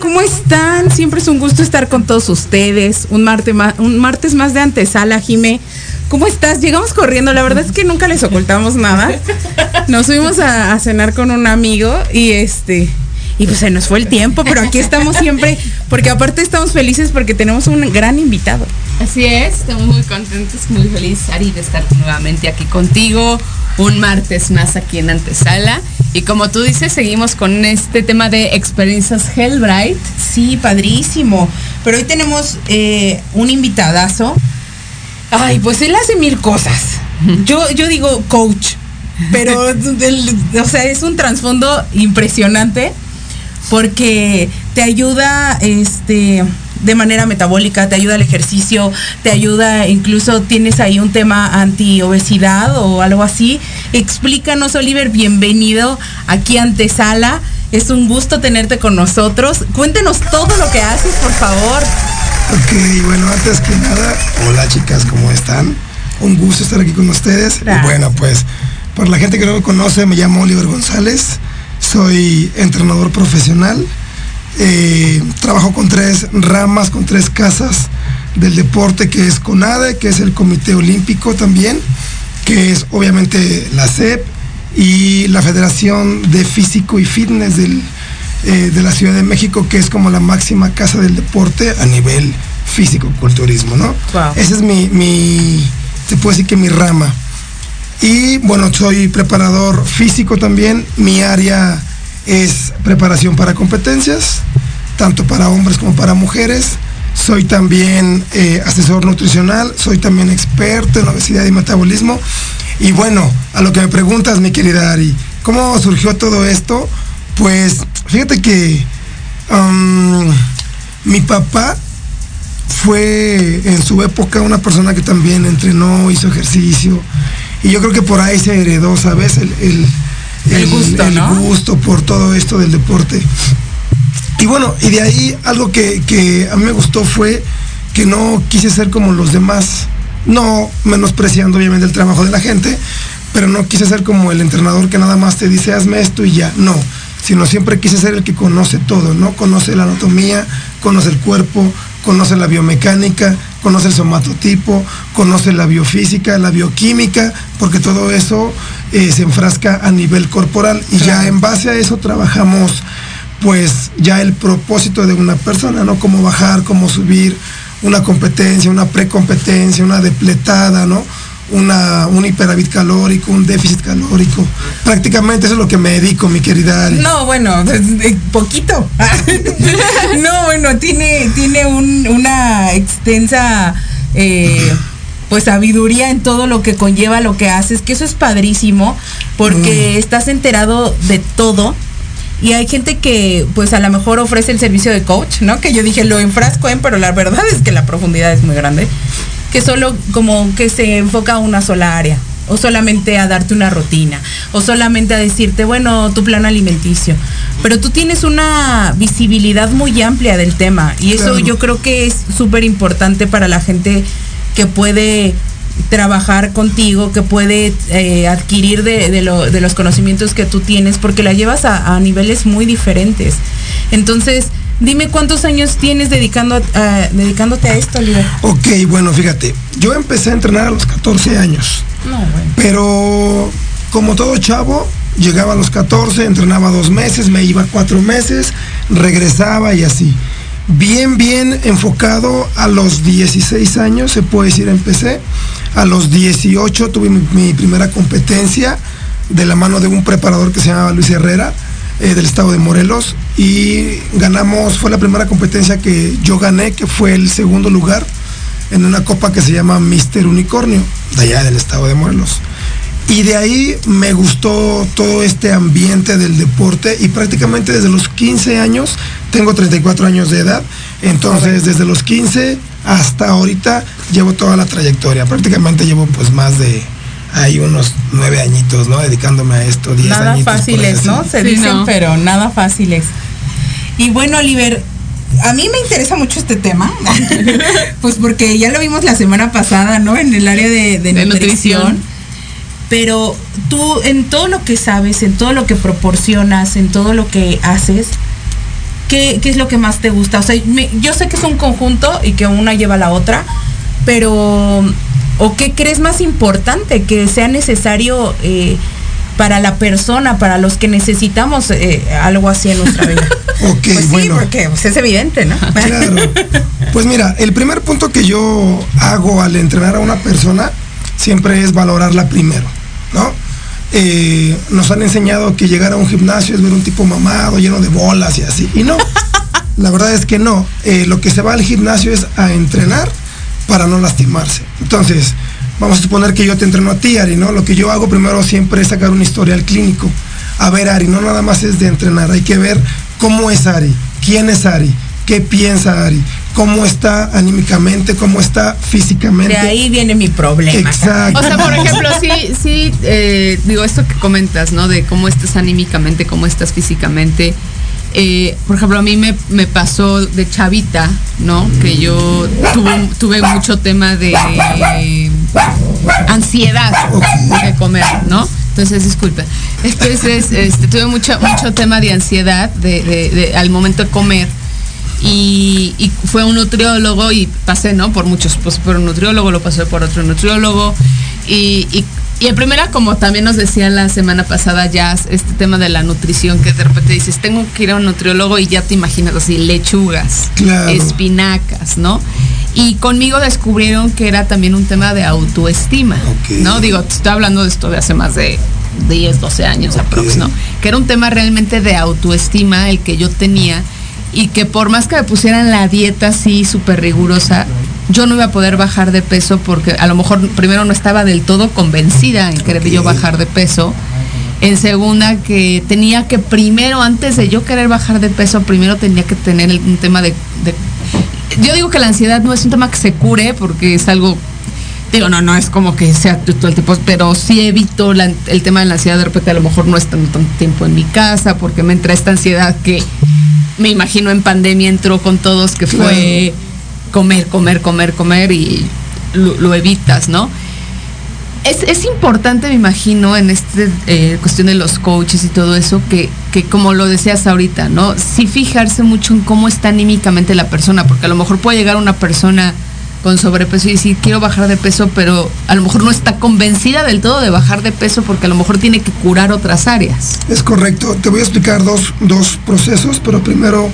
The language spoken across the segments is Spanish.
¿Cómo están? Siempre es un gusto estar con todos ustedes. Un martes más, un martes más de antesala, Jime. ¿Cómo estás? Llegamos corriendo. La verdad es que nunca les ocultamos nada. Nos fuimos a, a cenar con un amigo y este y pues se nos fue el tiempo, pero aquí estamos siempre, porque aparte estamos felices porque tenemos un gran invitado. Así es, estamos muy contentos, muy felices, Ari, de estar nuevamente aquí contigo, un martes más aquí en Antesala. Y como tú dices, seguimos con este tema de experiencias Hellbright. Sí, padrísimo. Pero hoy tenemos eh, un invitadazo. Ay, pues él hace mil cosas. Yo, yo digo coach, pero el- o sea, es un trasfondo impresionante porque te ayuda este de manera metabólica, te ayuda al ejercicio, te ayuda, incluso tienes ahí un tema anti-obesidad o algo así. Explícanos, Oliver, bienvenido aquí a Antesala. Es un gusto tenerte con nosotros. Cuéntenos todo lo que haces, por favor. Ok, bueno, antes que nada, hola chicas, ¿cómo están? Un gusto estar aquí con ustedes. Gracias. Y bueno, pues, para la gente que no me conoce, me llamo Oliver González, soy entrenador profesional, eh, trabajo con tres ramas, con tres casas del deporte, que es CONADE, que es el Comité Olímpico también, que es obviamente la CEP y la Federación de Físico y Fitness del, eh, de la Ciudad de México, que es como la máxima casa del deporte a nivel físico-culturismo, ¿no? Wow. Esa es mi, mi, se puede decir que mi rama. Y bueno, soy preparador físico también. Mi área es preparación para competencias, tanto para hombres como para mujeres. Soy también eh, asesor nutricional, soy también experto en obesidad y metabolismo. Y bueno, a lo que me preguntas, mi querida Ari, ¿cómo surgió todo esto? Pues fíjate que um, mi papá fue en su época una persona que también entrenó, hizo ejercicio. Y yo creo que por ahí se heredó, ¿sabes? El, El gusto, el ¿no? gusto por todo esto del deporte. Y bueno, y de ahí algo que, que a mí me gustó fue que no quise ser como los demás, no menospreciando obviamente el trabajo de la gente, pero no quise ser como el entrenador que nada más te dice hazme esto y ya, no, sino siempre quise ser el que conoce todo, ¿no? Conoce la anatomía, conoce el cuerpo, conoce la biomecánica, conoce el somatotipo, conoce la biofísica, la bioquímica, porque todo eso eh, se enfrasca a nivel corporal y ya en base a eso trabajamos pues ya el propósito de una persona, ¿no? Cómo bajar, cómo subir una competencia, una precompetencia, una depletada, ¿no? Una, un hiperávit calórico, un déficit calórico. Prácticamente eso es lo que me dedico, mi querida Ari. No, bueno, pues, poquito. no, bueno, tiene, tiene un- una extensa eh, pues sabiduría en todo lo que conlleva lo que haces, que eso es padrísimo, porque estás enterado de todo. Y hay gente que pues a lo mejor ofrece el servicio de coach, ¿no? Que yo dije lo enfrasco en, pero la verdad es que la profundidad es muy grande. Que solo como que se enfoca a una sola área. O solamente a darte una rutina. O solamente a decirte, bueno, tu plan alimenticio. Pero tú tienes una visibilidad muy amplia del tema. Y eso Claro. yo creo que es súper importante para la gente que puede trabajar contigo, que puede eh, adquirir de, de lo- de los conocimientos que tú tienes, porque la llevas a, a niveles muy diferentes. Entonces, dime cuántos años tienes dedicando a- a- dedicándote a esto, Oliver. Ok, bueno, fíjate, yo empecé a entrenar a los 14 años. No, bueno. Pero como todo chavo, llegaba a los 14, entrenaba dos meses, me iba cuatro meses, regresaba y así. Bien, bien enfocado a los 16 años, se puede decir, empecé. A los 18 tuve mi, mi primera competencia de la mano de un preparador que se llamaba Luis Herrera. eh, del estado de Morelos y ganamos, fue la primera competencia que yo gané, que fue el segundo lugar en una copa que se llama Mister Unicornio, de allá del estado de Morelos. Y de ahí me gustó todo este ambiente del deporte y prácticamente desde los 15 años, tengo 34 años de edad, entonces desde los 15 hasta ahorita llevo toda la trayectoria, prácticamente llevo pues más de hay unos nueve añitos, ¿no? Dedicándome a esto, diez Nada añitos, fáciles. ¿no? Se Sí, dicen, no. pero nada fáciles. Y bueno, Oliver, a mí me interesa mucho este tema, pues porque ya lo vimos la semana pasada, ¿no? En el área de, de De nutrición. nutrición. Pero tú, en todo lo que sabes, en todo lo que proporcionas, en todo lo que haces, ¿qué, qué es lo que más te gusta? O sea, me- yo sé que es un conjunto y que una lleva a la otra, pero ¿o qué crees más importante que sea necesario eh, para la persona, para los que necesitamos eh, algo así en nuestra vida? Ok, Pues sí, bueno. porque pues, es evidente, ¿no? Claro. Pues mira, el primer punto que yo hago al entrenar a una persona siempre es valorarla primero, ¿no? Eh, nos han enseñado que llegar a un gimnasio es ver un tipo mamado, lleno de bolas y así. Y no, la verdad es que no. Eh, lo que se va al gimnasio es a entrenar para no lastimarse. Entonces, vamos a suponer que yo te entreno a ti, Ari, ¿no? Lo que yo hago primero siempre es sacar un historial clínico. A ver, Ari, no nada más es de entrenar, hay que ver cómo es Ari, quién es Ari, qué piensa Ari, cómo está anímicamente, cómo está físicamente. De ahí viene mi problema. Exacto. O sea, por ejemplo, sí, sí, eh, digo, esto que comentas, ¿no? De cómo estás anímicamente, cómo estás físicamente. Eh, por ejemplo, a mí me, me pasó de chavita, ¿no? Que yo tuve, tuve mucho tema de eh, ansiedad de comer, ¿no? Entonces, disculpe. Entonces, este, tuve mucho, mucho tema de ansiedad de, de- de- al momento de comer. Y, y fue un nutriólogo y pasé, ¿no? Por muchos, pues por un nutriólogo, lo pasé por otro nutriólogo. Y, y, y en primera, como también nos decía la semana pasada, ya este tema de la nutrición, que de repente dices, tengo que ir a un nutriólogo y ya te imaginas así, lechugas, Claro. espinacas, ¿no? Y conmigo descubrieron que era también un tema de autoestima. ¿no? Digo, te estoy hablando de esto de hace más de 10, 12 años aprox, ¿no? Que era un tema realmente de autoestima el que yo tenía y que por más que me pusieran la dieta así súper rigurosa, yo no iba a poder bajar de peso porque a lo mejor primero no estaba del todo convencida en querer yo bajar de peso. En segunda, que tenía que primero, antes de yo querer bajar de peso, primero tenía que tener un tema de, de- Yo digo que la ansiedad no es un tema que se cure porque es algo... Digo, no, no es como que sea todo el tiempo, pero sí evito la- el tema de la ansiedad. De repente a lo mejor no estando tanto tiempo en mi casa porque me entra esta ansiedad que me imagino en pandemia entró con todos, que fue comer, comer, comer, comer y lo, lo evitas, ¿no? Es, es importante, me imagino, en esta cuestión de los coaches y todo eso, que, que como lo decías ahorita, ¿no? Sí fijarse mucho en cómo está anímicamente la persona, porque a lo mejor puede llegar una persona con sobrepeso y decir, quiero bajar de peso, pero a lo mejor no está convencida del todo de bajar de peso porque a lo mejor tiene que curar otras áreas. Es correcto. Te voy a explicar dos, dos procesos, pero primero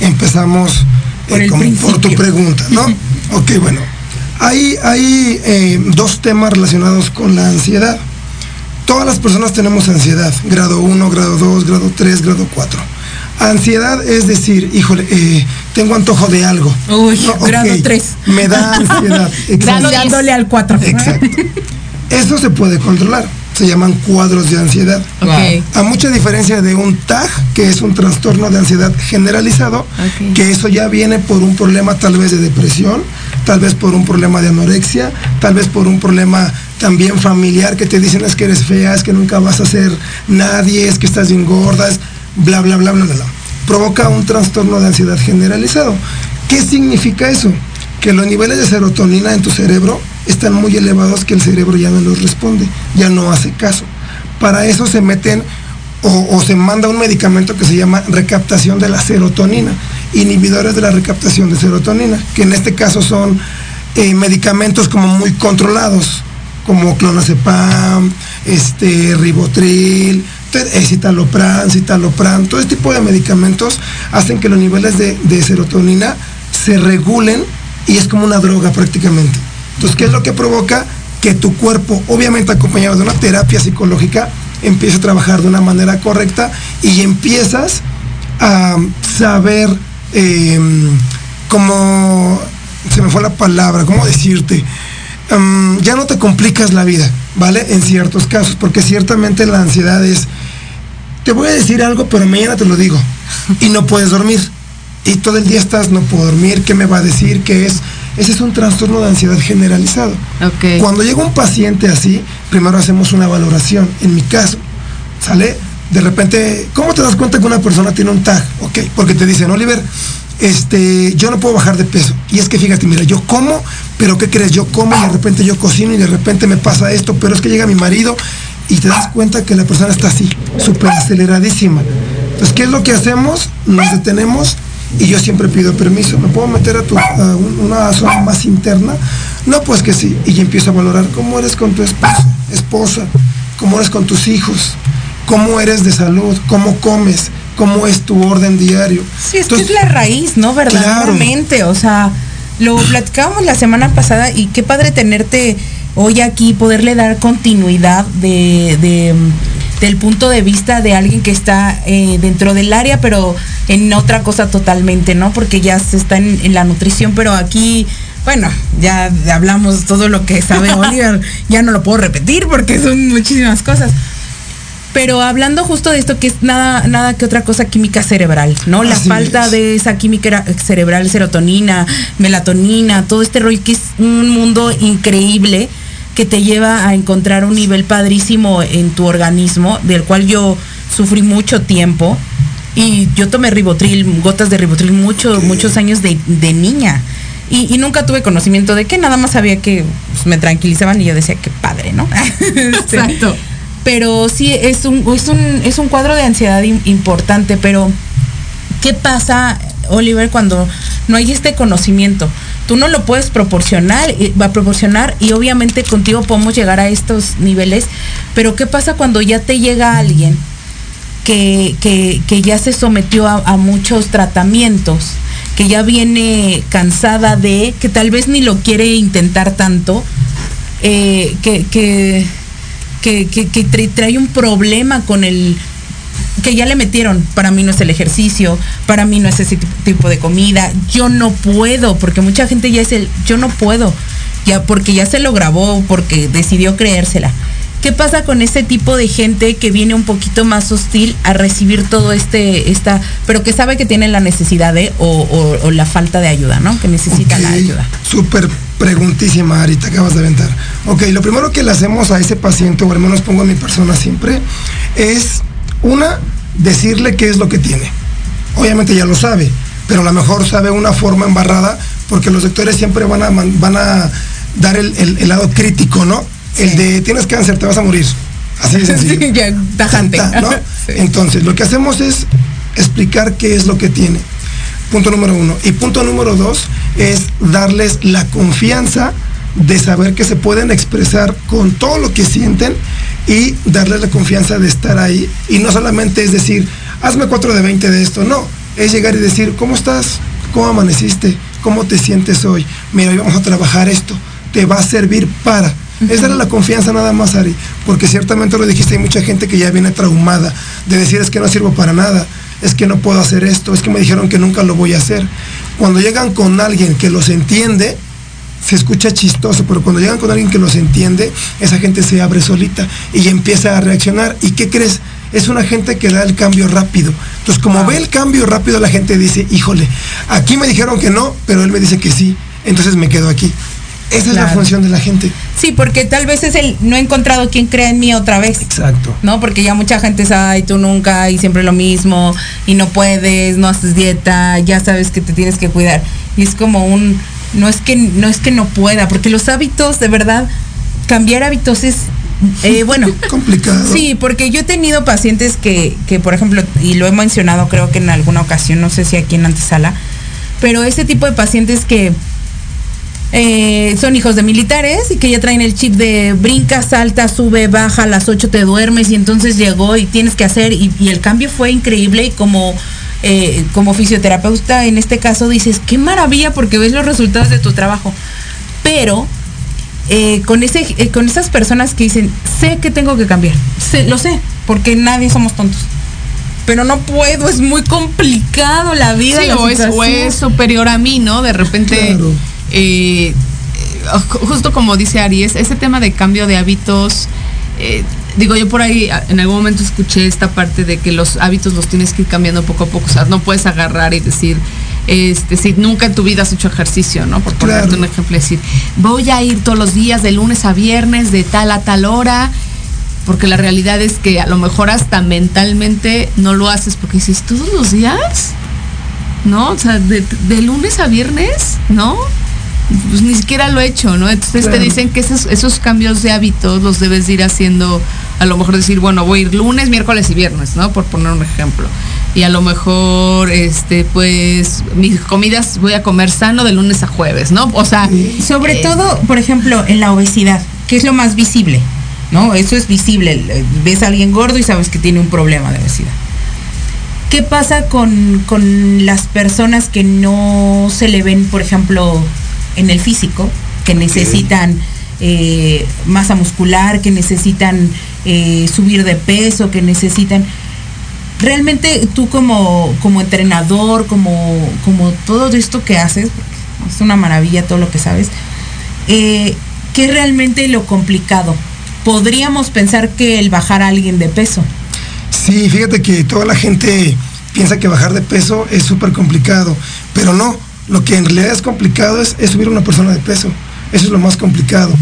empezamos eh, Por el como por tu pregunta, ¿no? ok, bueno. Hay, hay eh, dos temas relacionados con la ansiedad. Todas las personas tenemos ansiedad, grado 1, grado 2, grado 3, grado 4. Ansiedad es decir, híjole, eh, tengo antojo de algo. Uy, grado 3. Me da ansiedad. exacto. Dándole al 4. Exacto. Eso se puede controlar. Se llaman cuadros de ansiedad. Ok. A mucha diferencia de un TAG, que es un trastorno de ansiedad generalizado, que eso ya viene por un problema tal vez de depresión, tal vez por un problema de anorexia, tal vez por un problema también familiar que te dicen es que eres fea, es que nunca vas a ser nadie, es que estás bien gorda, es bla, bla, bla, bla, bla. Provoca un trastorno de ansiedad generalizado. ¿Qué significa eso? Que los niveles de serotonina en tu cerebro están muy elevados que el cerebro ya no los responde, ya no hace caso. Para eso se meten o se manda un medicamento que se llama recaptación de la serotonina, inhibidores de la recaptación de serotonina, que en este caso son eh, medicamentos como muy controlados, como clonazepam, este, ribotril, eh, citalopram, citalopram, todo este tipo de medicamentos hacen que los niveles de, de serotonina se regulen y es como una droga prácticamente. Entonces, ¿qué es lo que provoca? Que tu cuerpo, obviamente acompañado de una terapia psicológica, empieza a trabajar de una manera correcta y empiezas a saber em, cómo, se me fue la palabra, cómo decirte, em, ya no te complicas la vida, ¿vale? En ciertos casos, porque ciertamente la ansiedad es, te voy a decir algo, pero mañana te lo digo, y no puedes dormir. Y todo el día estás, no puedo dormir, ¿qué me va a decir? ¿Qué es? Ese es un trastorno de ansiedad generalizado. Cuando llega un paciente así, primero hacemos una valoración. En mi caso, ¿sale? De repente, ¿cómo te das cuenta que una persona tiene un tag? Ok, porque te dicen, Oliver, este, yo no puedo bajar de peso. Y es que fíjate, mira, yo como, pero ¿qué crees? Yo como y de repente yo cocino y de repente me pasa esto, pero es que llega mi marido y te das cuenta que la persona está así, súper aceleradísima. Entonces, ¿qué es lo que hacemos? Nos detenemos y yo siempre pido permiso. ¿Me puedo meter a, tu, a un- una zona más interna? No, pues que sí. Y empiezo a valorar cómo eres con tu esposo, esposa, cómo eres con tus hijos, cómo eres de salud, cómo comes, cómo es tu orden diario. Sí, es Entonces, que es la raíz, ¿no? Verdaderamente. O sea, lo platicábamos la semana pasada y qué padre tenerte hoy aquí, poderle dar continuidad de, de, del punto de vista de alguien que está eh, dentro del área, pero en otra cosa totalmente, ¿no? Porque ya se está en, en la nutrición, pero aquí, bueno, ya hablamos todo lo que sabe Oliver, ya no lo puedo repetir porque son muchísimas cosas. Pero hablando justo de esto, que es nada, nada que otra cosa química cerebral, ¿no? La Así falta es. de esa química cerebral, serotonina, melatonina, todo este rollo que es un mundo increíble que te lleva a encontrar un nivel padrísimo en tu organismo, del cual yo sufrí mucho tiempo. Y yo tomé ribotril, gotas de ribotril, muchos, muchos años de, de niña. Y, y nunca tuve conocimiento de que nada más sabía que pues, me tranquilizaban y yo decía, qué padre, ¿no? Este, Exacto. Pero sí es un, es un, es un cuadro de ansiedad im- importante, pero ¿qué pasa, Oliver, cuando no hay este conocimiento? Tú no lo puedes proporcionar, y- va a proporcionar y obviamente contigo podemos llegar a estos niveles, pero ¿qué pasa cuando ya te llega alguien que, que- que ya se sometió a, muchos tratamientos, que ya viene cansada de, que tal vez ni lo quiere intentar tanto, eh, que, que, que- que tra- trae un problema con el que ya le metieron, para mí no es el ejercicio, para mí no es ese tip- tipo de comida, yo no puedo, porque mucha gente ya es el, yo no puedo, ya porque ya se lo grabó, porque decidió creérsela. ¿Qué pasa con ese tipo de gente que viene un poquito más hostil a recibir todo este, esta, pero que sabe que tiene la necesidad de, o, o- o la falta de ayuda, ¿no? Que necesita la ayuda. Súper preguntísima, Ari, te acabas de aventar. Ok, lo primero que le hacemos a ese paciente, o al menos pongo a mi persona siempre, es una, decirle qué es lo que tiene. Obviamente ya lo sabe, pero a lo mejor sabe una forma embarrada, porque los doctores siempre van a, man- van a dar el, el- el lado crítico, ¿no? El de tienes cáncer, te vas a morir. Así de sencillo. Sí, ya, tajante. Ta, ¿no? Sí. Entonces, lo que hacemos es explicar qué es lo que tiene. Punto número uno. Y punto número dos es darles la confianza de saber que se pueden expresar con todo lo que sienten y darles la confianza de estar ahí. Y no solamente es decir, hazme 4 de 20 de esto, no. Es llegar y decir, ¿cómo estás? ¿Cómo amaneciste? ¿Cómo te sientes hoy? Mira, hoy vamos a trabajar esto. Te va a servir para. Es darle la confianza nada más, Ari. Porque ciertamente lo dijiste, hay mucha gente que ya viene traumada de decir es que no sirvo para nada, es que no puedo hacer esto, es que me dijeron que nunca lo voy a hacer. Cuando llegan con alguien que los entiende, se escucha chistoso, pero cuando llegan con alguien que los entiende, esa gente se abre solita y empieza a reaccionar. ¿Y qué crees? Es una gente que da el cambio rápido. Entonces, como ve el cambio rápido, la gente dice, híjole, aquí me dijeron que no, pero él me dice que sí, entonces me quedo aquí. Esa es la función de la gente. Sí, porque tal vez es el no he encontrado quien crea en mí otra vez. Exacto. ¿no? Porque ya mucha gente sabe, ay, tú nunca, y siempre lo mismo, y no puedes, no haces dieta, ya sabes que te tienes que cuidar. Y es como un, no es que no, es que no pueda, porque los hábitos, de verdad, cambiar hábitos es, eh, bueno, Complicado. Sí, porque yo he tenido pacientes que, que, por ejemplo, y lo he mencionado creo que en alguna ocasión, no sé si aquí en antesala, pero ese tipo de pacientes que eh, son hijos de militares y que ya traen el chip de brinca, salta, sube, baja, a las 8 te duermes y entonces llegó y tienes que hacer y, y el cambio fue increíble y como, eh, como fisioterapeuta en este caso dices, qué maravilla porque ves los resultados de tu trabajo. Pero eh, con, ese, eh, con esas personas que dicen, sé que tengo que cambiar, sé, lo sé, porque nadie somos tontos. Pero no puedo, es muy complicado la vida. Sí, la o es, o situación. es superior a mí, ¿no? De repente, Claro. Eh, justo como dice Aries, ese tema de cambio de hábitos, eh, digo, yo por ahí en algún momento escuché esta parte de que los hábitos los tienes que ir cambiando poco a poco, o sea, no puedes agarrar y decir, este, si nunca en tu vida has hecho ejercicio, ¿no? Por ponerte Claro. un ejemplo, decir, voy a ir todos los días de lunes a viernes, de tal a tal hora, porque la realidad es que a lo mejor hasta mentalmente no lo haces porque dices, todos los días, ¿no? O sea, de, de lunes a viernes, ¿no? Pues ni siquiera lo he hecho, ¿no? Entonces Claro. te dicen que esos, esos cambios de hábitos los debes de ir haciendo, a lo mejor decir, bueno, voy a ir lunes, miércoles y viernes, ¿no? Por poner un ejemplo. Y a lo mejor, este, pues, mis comidas voy a comer sano de lunes a jueves, ¿no? O sea, Sobre eh, todo, por ejemplo, en la obesidad, que es lo más visible, ¿no? Eso es visible. Ves a alguien gordo y sabes que tiene un problema de obesidad. ¿Qué pasa con, con las personas que no se le ven, por ejemplo, en el físico, que necesitan eh, masa muscular, que necesitan eh, subir de peso, que necesitan... Realmente tú como, como entrenador, como, como todo esto que haces, es una maravilla todo lo que sabes, eh, ¿qué es realmente lo complicado? Podríamos pensar que el bajar a alguien de peso. Sí, fíjate que toda la gente piensa que bajar de peso es súper complicado, pero no, lo que en realidad es complicado es, es subir a una persona de peso. Eso es lo más complicado,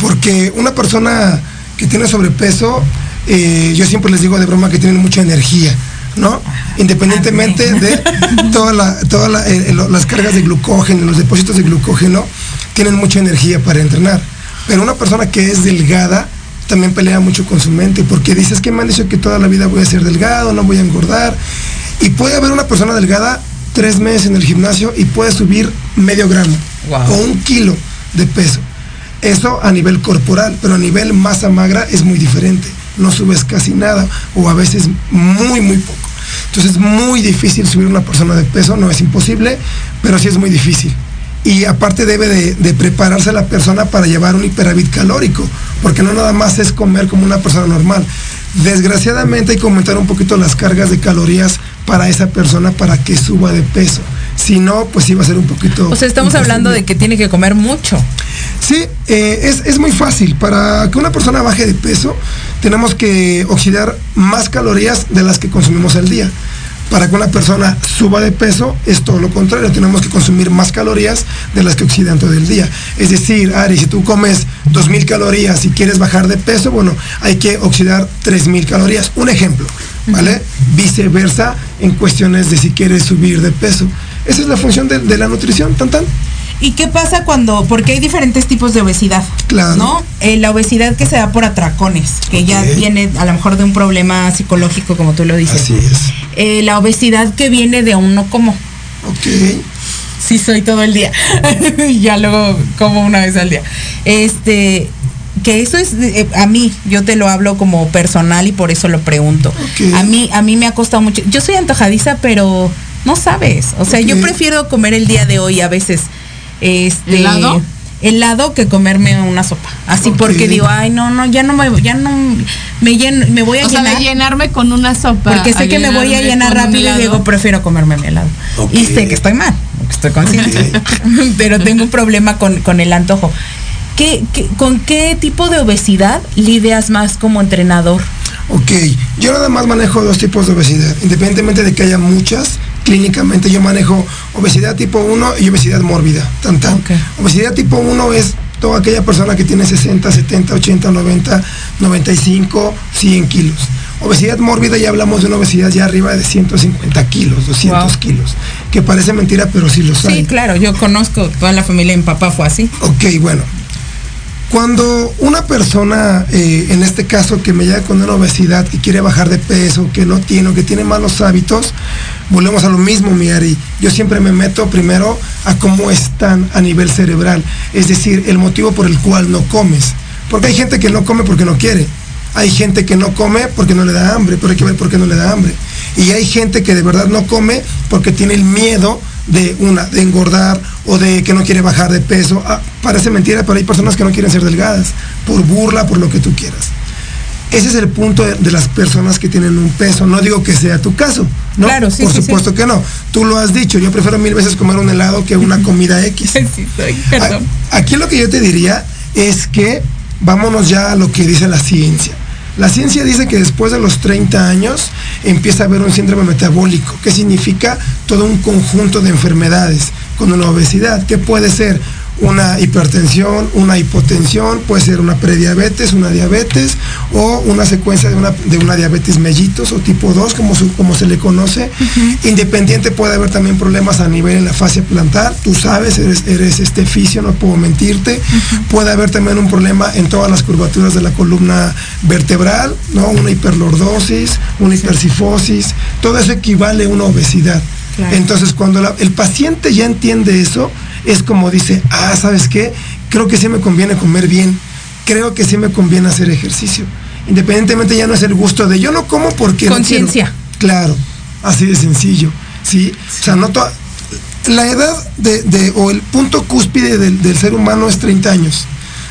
porque una persona que tiene sobrepeso, eh, yo siempre les digo de broma que tienen mucha energía, ¿no? Independientemente de todas la- toda la- eh, las cargas de glucógeno, los depósitos de glucógeno, tienen mucha energía para entrenar. Pero una persona que es delgada, también pelea mucho con su mente, porque dices que me han dicho que toda la vida voy a ser delgado, no voy a engordar. Y puede haber una persona delgada tres meses en el gimnasio y puede subir medio gramo Wow. o un kilo de peso. Eso a nivel corporal, pero a nivel masa magra es muy diferente. No subes casi nada o a veces muy, muy poco. Entonces es muy difícil subir una persona de peso, no es imposible, pero sí es muy difícil. Y aparte debe de, de prepararse la persona para llevar un hiperávit calórico, porque no nada más es comer como una persona normal. Desgraciadamente hay que aumentar un poquito las cargas de calorías para esa persona para que suba de peso. Si no, pues sí va a ser un poquito... O sea, estamos hablando de que tiene que comer mucho. Sí, eh, es, es muy fácil. Para que una persona baje de peso, tenemos que oxidar más calorías de las que consumimos al día. Para que una persona suba de peso, es todo lo contrario. Tenemos que consumir más calorías de las que oxidan todo el día. Es decir, Ari, si tú comes 2.000 calorías y quieres bajar de peso, bueno, hay que oxidar 3.000 calorías. Un ejemplo, ¿vale? Viceversa en cuestiones de si quieres subir de peso. Esa es la función de, de la nutrición, tan tan. ¿Y qué pasa cuando, porque hay diferentes tipos de obesidad? Claro. ¿No? Eh, la obesidad que se da por atracones, que ya viene a lo mejor de un problema psicológico, como tú lo dices. Así es. Eh, la obesidad que viene de un no como. Ok. Sí, soy todo el día. ya luego como una vez al día. Este, que eso es, eh, a mí, yo te lo hablo como personal y por eso lo pregunto. A mí, a mí me ha costado mucho. Yo soy antojadiza, pero no sabes. O sea, yo prefiero comer el día de hoy a veces. Este, ¿Helado? Helado que comerme una sopa. Así porque digo, ay, no, no, ya no me, ya no me lleno, me voy a o sea, llenar. de llenarme con una sopa. Porque sé que me voy a llenar rápido y digo, prefiero comerme mi helado. Y sé que estoy mal, estoy consciente. Pero tengo un problema con, con el antojo. ¿Qué, qué- con qué tipo de obesidad lidias más como entrenador? Ok, yo nada más manejo dos tipos de obesidad, independientemente de que haya muchas, clínicamente yo manejo obesidad tipo 1 y obesidad mórbida, tan tan. Obesidad tipo 1 es toda aquella persona que tiene 60, 70, 80, 90, 95, 100 kilos. Obesidad mórbida ya hablamos de una obesidad ya arriba de 150 kilos, 200 Wow. kilos, que parece mentira, pero sí lo hay. Sí, claro, yo conozco toda la familia mi papá fue así. Ok, bueno. Cuando una persona, eh, en este caso que me llega con una obesidad y quiere bajar de peso, que no tiene o que tiene malos hábitos, volvemos a lo mismo, mi Ari. Yo siempre me meto primero a cómo están a nivel cerebral, es decir, el motivo por el cual no comes. Porque hay gente que no come porque no quiere. Hay gente que no come porque no le da hambre, pero hay que ver por qué no le da hambre. Y hay gente que de verdad no come porque tiene el miedo de una, de engordar o de que no quiere bajar de peso. Ah, parece mentira, pero hay personas que no quieren ser delgadas, por burla, por lo que tú quieras. ese es el punto de, de las personas que tienen un peso. No digo que sea tu caso, ¿no? Claro, sí, Por sí, supuesto que no. Tú lo has dicho, yo prefiero mil veces comer un helado que una comida X. Sí, soy, perdón. Aquí lo que yo te diría es que vámonos ya a lo que dice la ciencia. La ciencia dice que después de los 30 años empieza a haber un síndrome metabólico, que significa todo un conjunto de enfermedades con una obesidad, que puede ser una hipertensión, una hipotensión, puede ser una prediabetes, una diabetes o una secuencia de una, de una diabetes mellitos o tipo 2, como, su- como se le conoce. Independiente puede haber también problemas a nivel en la fascia plantar, tú sabes, eres, eres este fisio, no puedo mentirte. Puede haber también un problema en todas las curvaturas de la columna vertebral, ¿no? Una hiperlordosis, una hipercifosis, todo eso equivale a una obesidad. Claro. Entonces, cuando la- el paciente ya entiende eso, es como dice, ah, ¿sabes qué? Creo que sí me conviene comer bien, creo que sí me conviene hacer ejercicio. Independientemente ya no es el gusto de yo no como porque... no quiero". Conciencia. Claro, así de sencillo, ¿sí? O sea, no la edad de, de- o el punto cúspide del, del ser humano es 30 años.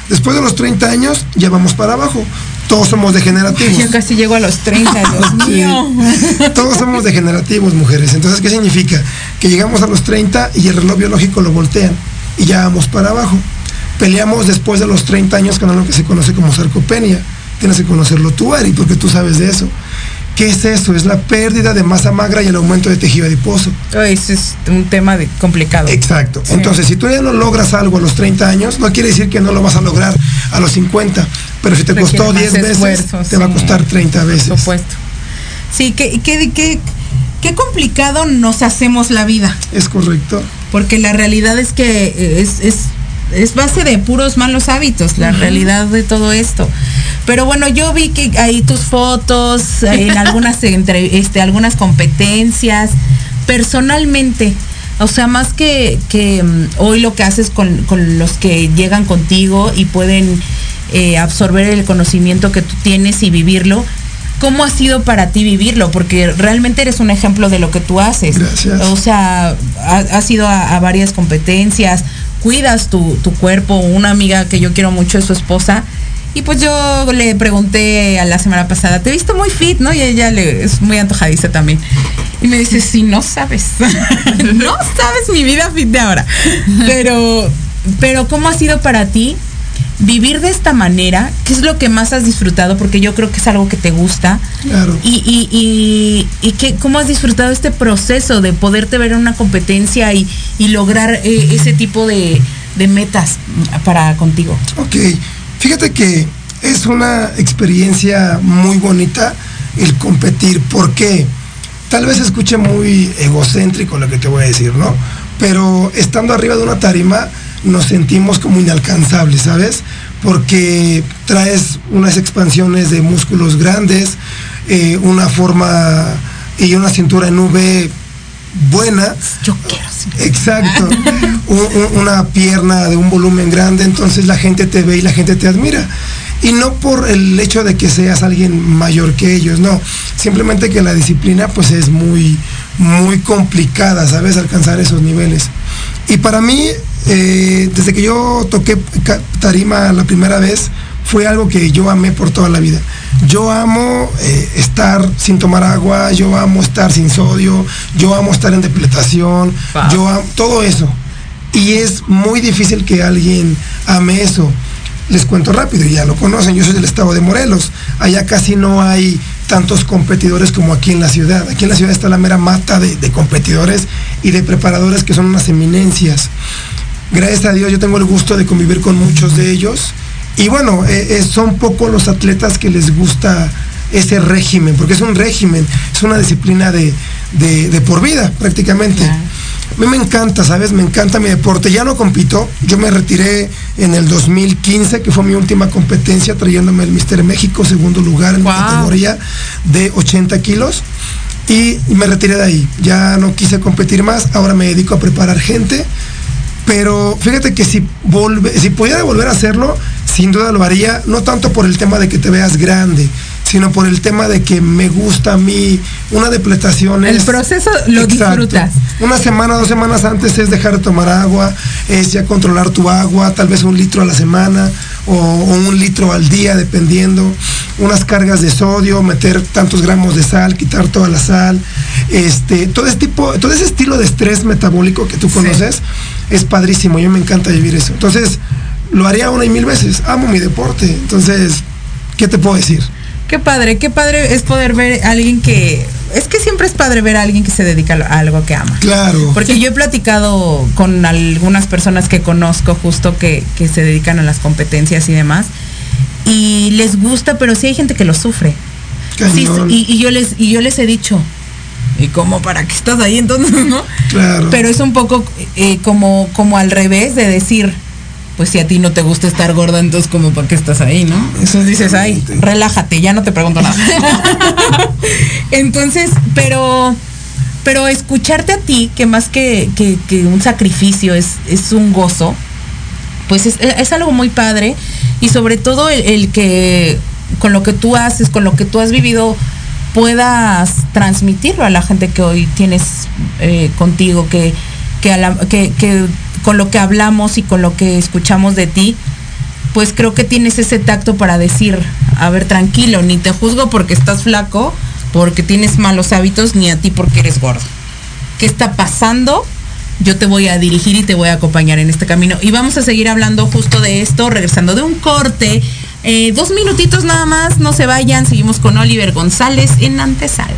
Después de los 30 años ya vamos para abajo. Todos somos degenerativos. Ya casi llego a los 30, Dios Sí. mío. Todos somos degenerativos, mujeres. Entonces, ¿qué significa? Que llegamos a los 30 y el reloj biológico lo voltean y ya vamos para abajo. Peleamos después de los 30 años con algo que se conoce como sarcopenia. Tienes que conocerlo tú, Ari, porque tú sabes de eso. ¿Qué es eso? Es la pérdida de masa magra y el aumento de tejido adiposo. Ese es un tema de- complicado. Exacto. Sí. Entonces, si tú ya no logras algo a los 30 años, no quiere decir que no lo vas a lograr a los 50. Pero si te Requiere costó más 10 veces, te va a costar 30 veces. Por supuesto. Sí, qué, qué, qué, qué complicado nos hacemos la vida. Es correcto. Porque la realidad es que eh, es, es, es base de puros malos hábitos, la realidad de todo esto. Pero bueno, yo vi que ahí tus fotos, en algunas, entre, este, algunas competencias, personalmente, o sea, más que, que mm, hoy lo que haces con, con los que llegan contigo y pueden eh, absorber el conocimiento que tú tienes y vivirlo, ¿cómo ha sido para ti vivirlo? Porque realmente eres un ejemplo de lo que tú haces. Gracias. O sea, ha- has ido a, a varias competencias, cuidas tu, tu cuerpo. Una amiga que yo quiero mucho es su esposa. Y pues yo le pregunté a la semana pasada, te he visto muy fit, ¿no? Y ella le, es muy antojadiza también. Y me dice, sí, no sabes. no sabes mi vida fit de ahora. Pero, pero ¿cómo ha sido para ti vivir de esta manera? ¿Qué es lo que más has disfrutado? Porque yo creo que es algo que te gusta. Claro. Y, y, y, y que, cómo has disfrutado este proceso de poderte ver en una competencia y, y lograr eh, ese tipo de, de metas para contigo. Ok, fíjate que es una experiencia muy bonita el competir. ¿Por qué? Tal vez escuche muy egocéntrico lo que te voy a decir, ¿no? Pero estando arriba de una tarima nos sentimos como inalcanzables, ¿sabes? Porque traes unas expansiones de músculos grandes, eh, una forma y una cintura en V buena. Yo quiero ser. Exacto. Un- un- una pierna de un volumen grande, entonces la gente te ve y la gente te admira. Y no por el hecho de que seas alguien mayor que ellos, no. Simplemente que la disciplina pues es muy, muy complicada, ¿sabes? Alcanzar esos niveles. Y para mí, eh, desde que yo toqué tarima la primera vez, fue algo que yo amé por toda la vida. Yo amo eh, estar sin tomar agua, yo amo estar sin sodio, yo amo estar en depletación, Wow. yo amo todo eso. Y es muy difícil que alguien ame eso. Les cuento rápido, ya lo conocen, yo soy del estado de Morelos. Allá casi no hay tantos competidores como aquí en la ciudad. Aquí en la ciudad está la mera mata de, de competidores y de preparadores que son unas eminencias. Gracias a Dios yo tengo el gusto de convivir con muchos de ellos. Y bueno, eh, eh, son pocos los atletas que les gusta ese régimen, porque es un régimen, es una disciplina de, de- de por vida prácticamente. Claro. A mí me encanta, ¿sabes? Me encanta mi deporte. Ya no compito. Yo me retiré en el 2015, que fue mi última competencia, trayéndome el Mister México, segundo lugar en Wow. la categoría de 80 kilos. Y me retiré de ahí. Ya no quise competir más. Ahora me dedico a preparar gente. Pero fíjate que si, volve, si pudiera volver a hacerlo, sin duda lo haría, no tanto por el tema de que te veas grande, sino por el tema de que me gusta a mí una depletación. El es- proceso lo disfrutas. Una semana, dos semanas antes es dejar de tomar agua, es ya controlar tu agua, tal vez un litro a la semana o, o un litro al día, dependiendo. unas cargas de sodio, meter tantos gramos de sal, quitar toda la sal, este, todo ese tipo, todo ese estilo de estrés metabólico que tú conoces es padrísimo, yo me encanta vivir eso. Entonces, lo haría una y mil veces, amo mi deporte, entonces, ¿qué te puedo decir? Qué padre, qué padre es poder ver a alguien que. Es que siempre es padre ver a alguien que se dedica a algo que ama. Claro. Porque yo he platicado con algunas personas que conozco justo que, que se dedican a las competencias y demás. Y les gusta, pero sí hay gente que lo sufre. Sí, y yo les, y yo les he dicho, ¿y cómo para qué estás ahí entonces? ¿no? Claro. Pero es un poco eh, como, como al revés de decir, pues si a ti no te gusta estar gorda, entonces como para qué estás ahí, ¿no? Eso dices, ay, relájate, ya no te pregunto nada. entonces, pero, pero escucharte a ti, que más que, que- que un sacrificio es, es un gozo, pues es, es algo muy padre y sobre todo el, el que con lo que tú haces, con lo que tú has vivido, puedas transmitirlo a la gente que hoy tienes eh, contigo, que, que, a la- que- que con lo que hablamos y con lo que escuchamos de ti, pues creo que tienes ese tacto para decir, a ver, tranquilo, ni te juzgo porque estás flaco, porque tienes malos hábitos, ni a ti porque eres gordo. ¿Qué está pasando? Yo te voy a dirigir y te voy a acompañar en este camino. Y vamos a seguir hablando justo de esto, regresando de un corte. Eh, dos minutitos nada más, no se vayan. Seguimos con Oliver González en Antesala.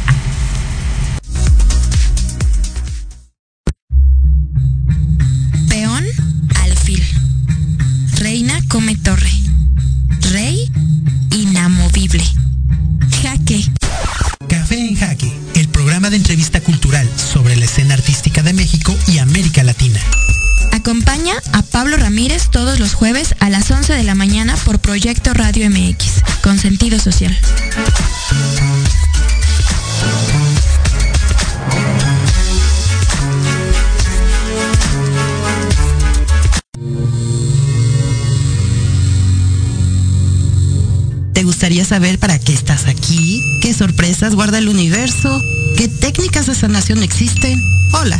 Ramírez todos los jueves a las 11 de la mañana por Proyecto Radio MX, con sentido social. ¿Te gustaría saber para qué estás aquí? ¿Qué sorpresas guarda el universo? ¿Qué técnicas de sanación existen? Hola,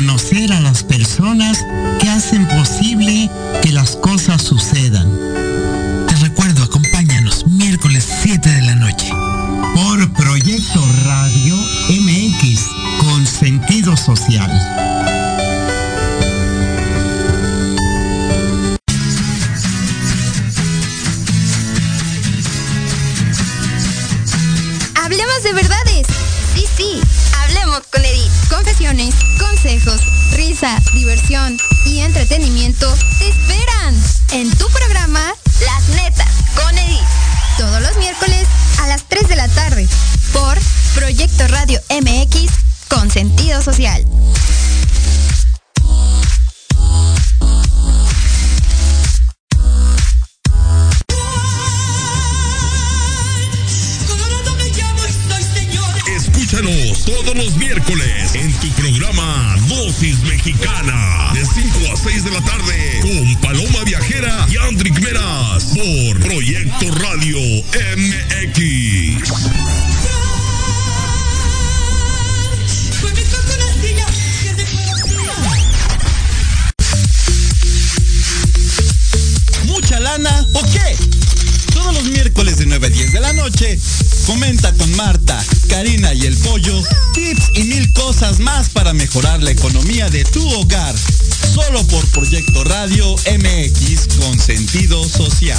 Cómo reconocer a las personas que hacen posible que las cosas sucedan. Entretenimiento por Proyecto Radio MX. ¿Mucha lana o qué? Todos los miércoles de 9 a 10 de la noche, comenta con Marta, Karina y el Pollo tips y mil cosas más para mejorar la economía de tu hogar. Solo por Proyecto Radio MX con sentido social.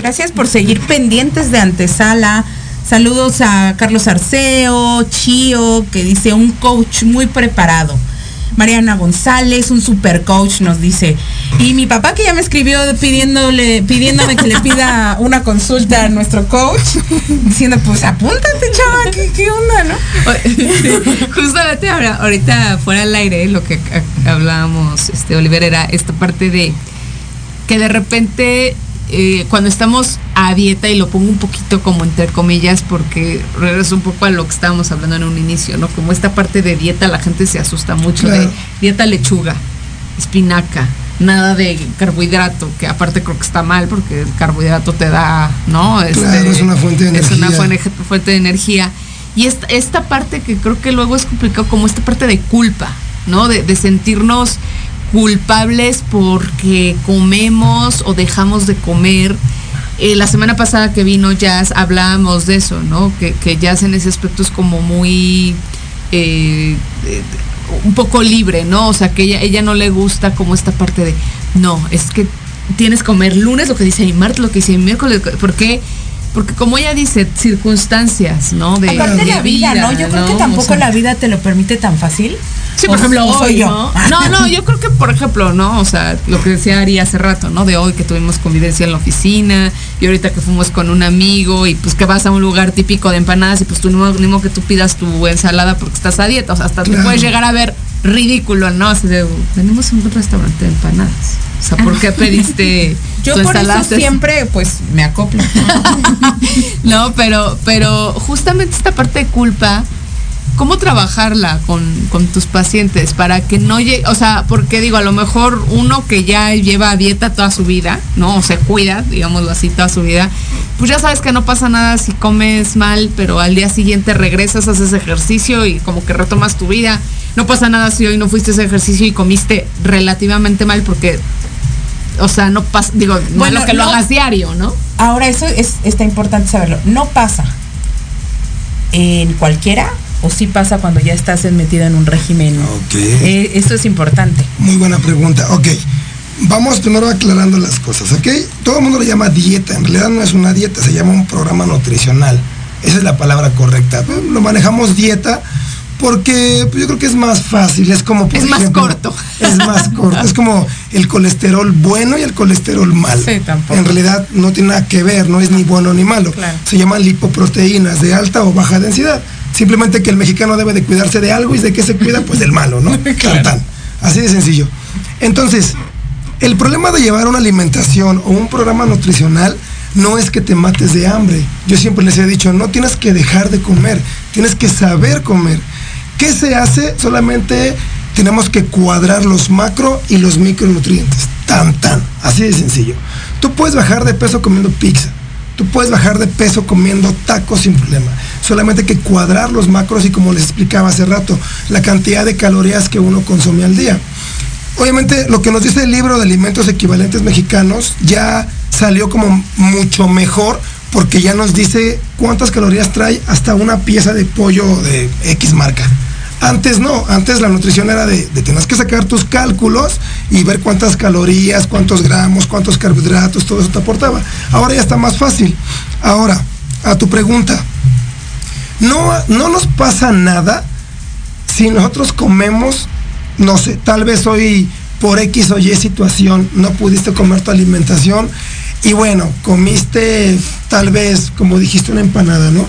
Gracias por seguir pendientes de antesala. Saludos a Carlos Arceo, Chío, que dice un coach muy preparado. Mariana González, un super coach, nos dice. Y mi papá que ya me escribió pidiéndole, pidiéndome que le pida una consulta a nuestro coach, diciendo, pues apúntate, chava, ¿qué, qué onda, no? Justamente ahora, ahorita fuera del aire, lo que hablábamos, este, Oliver, era esta parte de que de repente eh, cuando estamos a dieta, y lo pongo un poquito como entre comillas, porque regreso un poco a lo que estábamos hablando en un inicio, ¿no? Como esta parte de dieta, la gente se asusta mucho de dieta lechuga, espinaca, nada de carbohidrato, que aparte creo que está mal porque el carbohidrato te da, ¿no? Este, Claro, es una fuente de Es una energía. fuente, fuente de energía. Y esta, esta parte que creo que luego es complicado, como esta parte de culpa, ¿no? De, de sentirnos culpables porque comemos o dejamos de comer. Eh, la semana pasada que vino Jazz hablábamos de eso, ¿no? Que, que Jazz en ese aspecto es como muy... eh, un poco libre, ¿no? O sea, que ella, ella no le gusta como esta parte de, no, es que tienes que comer lunes lo que dice mi martes, lo que dice mi miércoles, ¿por qué? Porque como ella dice, circunstancias, ¿no? De, Aparte de la vida, ¿no? Yo creo que tampoco O sea, la vida te lo permite tan fácil. Sí, por ejemplo, o hoy, yo. ¿no? No, no, yo creo que, por ejemplo, ¿no? O sea, lo que decía Ari hace rato, ¿no? De hoy que tuvimos convivencia en la oficina y ahorita que fuimos con un amigo y pues que vas a un lugar típico de empanadas y pues tú no, que tú pidas tu ensalada porque estás a dieta. O sea, hasta te Claro. puedes llegar a ver ridículo, ¿no? Así de, venimos a un restaurante de empanadas. O sea, ¿por qué pediste Yo por eso siempre, pues, me acoplo. No, pero, pero justamente esta parte de culpa, ¿cómo trabajarla con, con tus pacientes para que no llegue, o sea, porque digo, a lo mejor uno que ya lleva dieta toda su vida, ¿no? O se cuida, digámoslo así, toda su vida, pues ya sabes que no pasa nada si comes mal, pero al día siguiente regresas, haces ejercicio y como que retomas tu vida. No pasa nada si hoy no fuiste a ese ejercicio y comiste relativamente mal porque, o sea, no pasa, digo, no es Bueno, lo que lo hagas diario, ¿no? Ahora, eso es, está importante saberlo. No pasa en cualquiera o sí pasa cuando ya estás metido en un régimen. Ok. Eh, eso es importante. Muy buena pregunta. Ok. Vamos primero aclarando las cosas, ¿ok? Todo el mundo lo llama dieta. En realidad no es una dieta, se llama un programa nutricional. Esa es la palabra correcta. Lo manejamos dieta porque pues, yo creo que es más fácil. Es como, por Es más corto. Es más corto. Es como el colesterol bueno y el colesterol malo. Sí, tampoco. En realidad no tiene nada que ver, no es ni bueno ni malo. Claro. Se llaman lipoproteínas de alta o baja densidad. Simplemente que el mexicano debe de cuidarse de algo y de qué se cuida, pues del malo, ¿no? Tan. Así de sencillo. Entonces, el problema de llevar una alimentación o un programa nutricional no es que te mates de hambre. Yo siempre les he dicho, no tienes que dejar de comer, tienes que saber comer. ¿Qué se hace? Solamente tenemos que cuadrar los macro y los micronutrientes. Tan, tan. Así de sencillo. Tú puedes bajar de peso comiendo pizza. Tú puedes bajar de peso comiendo tacos sin problema. Solamente hay que cuadrar los macros y como les explicaba hace rato, la cantidad de calorías que uno consume al día. Obviamente lo que nos dice el libro de alimentos equivalentes mexicanos ya salió como mucho mejor porque ya nos dice cuántas calorías trae hasta una pieza de pollo de X marca. Antes no, antes la nutrición era de, de tenías que sacar tus cálculos y ver cuántas calorías, cuántos gramos, cuántos carbohidratos, todo eso te aportaba. Ahora ya está más fácil. Ahora, a tu pregunta, no, no nos pasa nada si nosotros comemos, no sé, tal vez hoy por X o Y situación no pudiste comer tu alimentación y bueno, comiste tal vez, como dijiste, una empanada, ¿no?